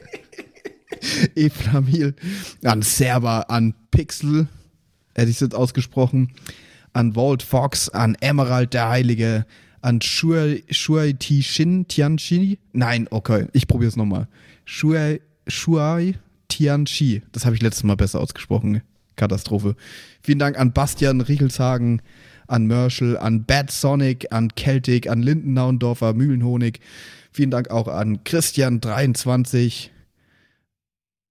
Eflamil, an Server, an Pixel, hätte ich es jetzt ausgesprochen, an Walt Fox, an Emerald der Heilige, an Shuai, Shuai Ti. Nein, okay, ich probiere es nochmal. Shuai, Tianchi. Das habe ich letztes Mal besser ausgesprochen. Katastrophe. Vielen Dank an Bastian Riechelshagen, an Merschel, an Bad Sonic, an Celtic, an Lindennaundorfer, Mühlenhonig. Vielen Dank auch an Christian23.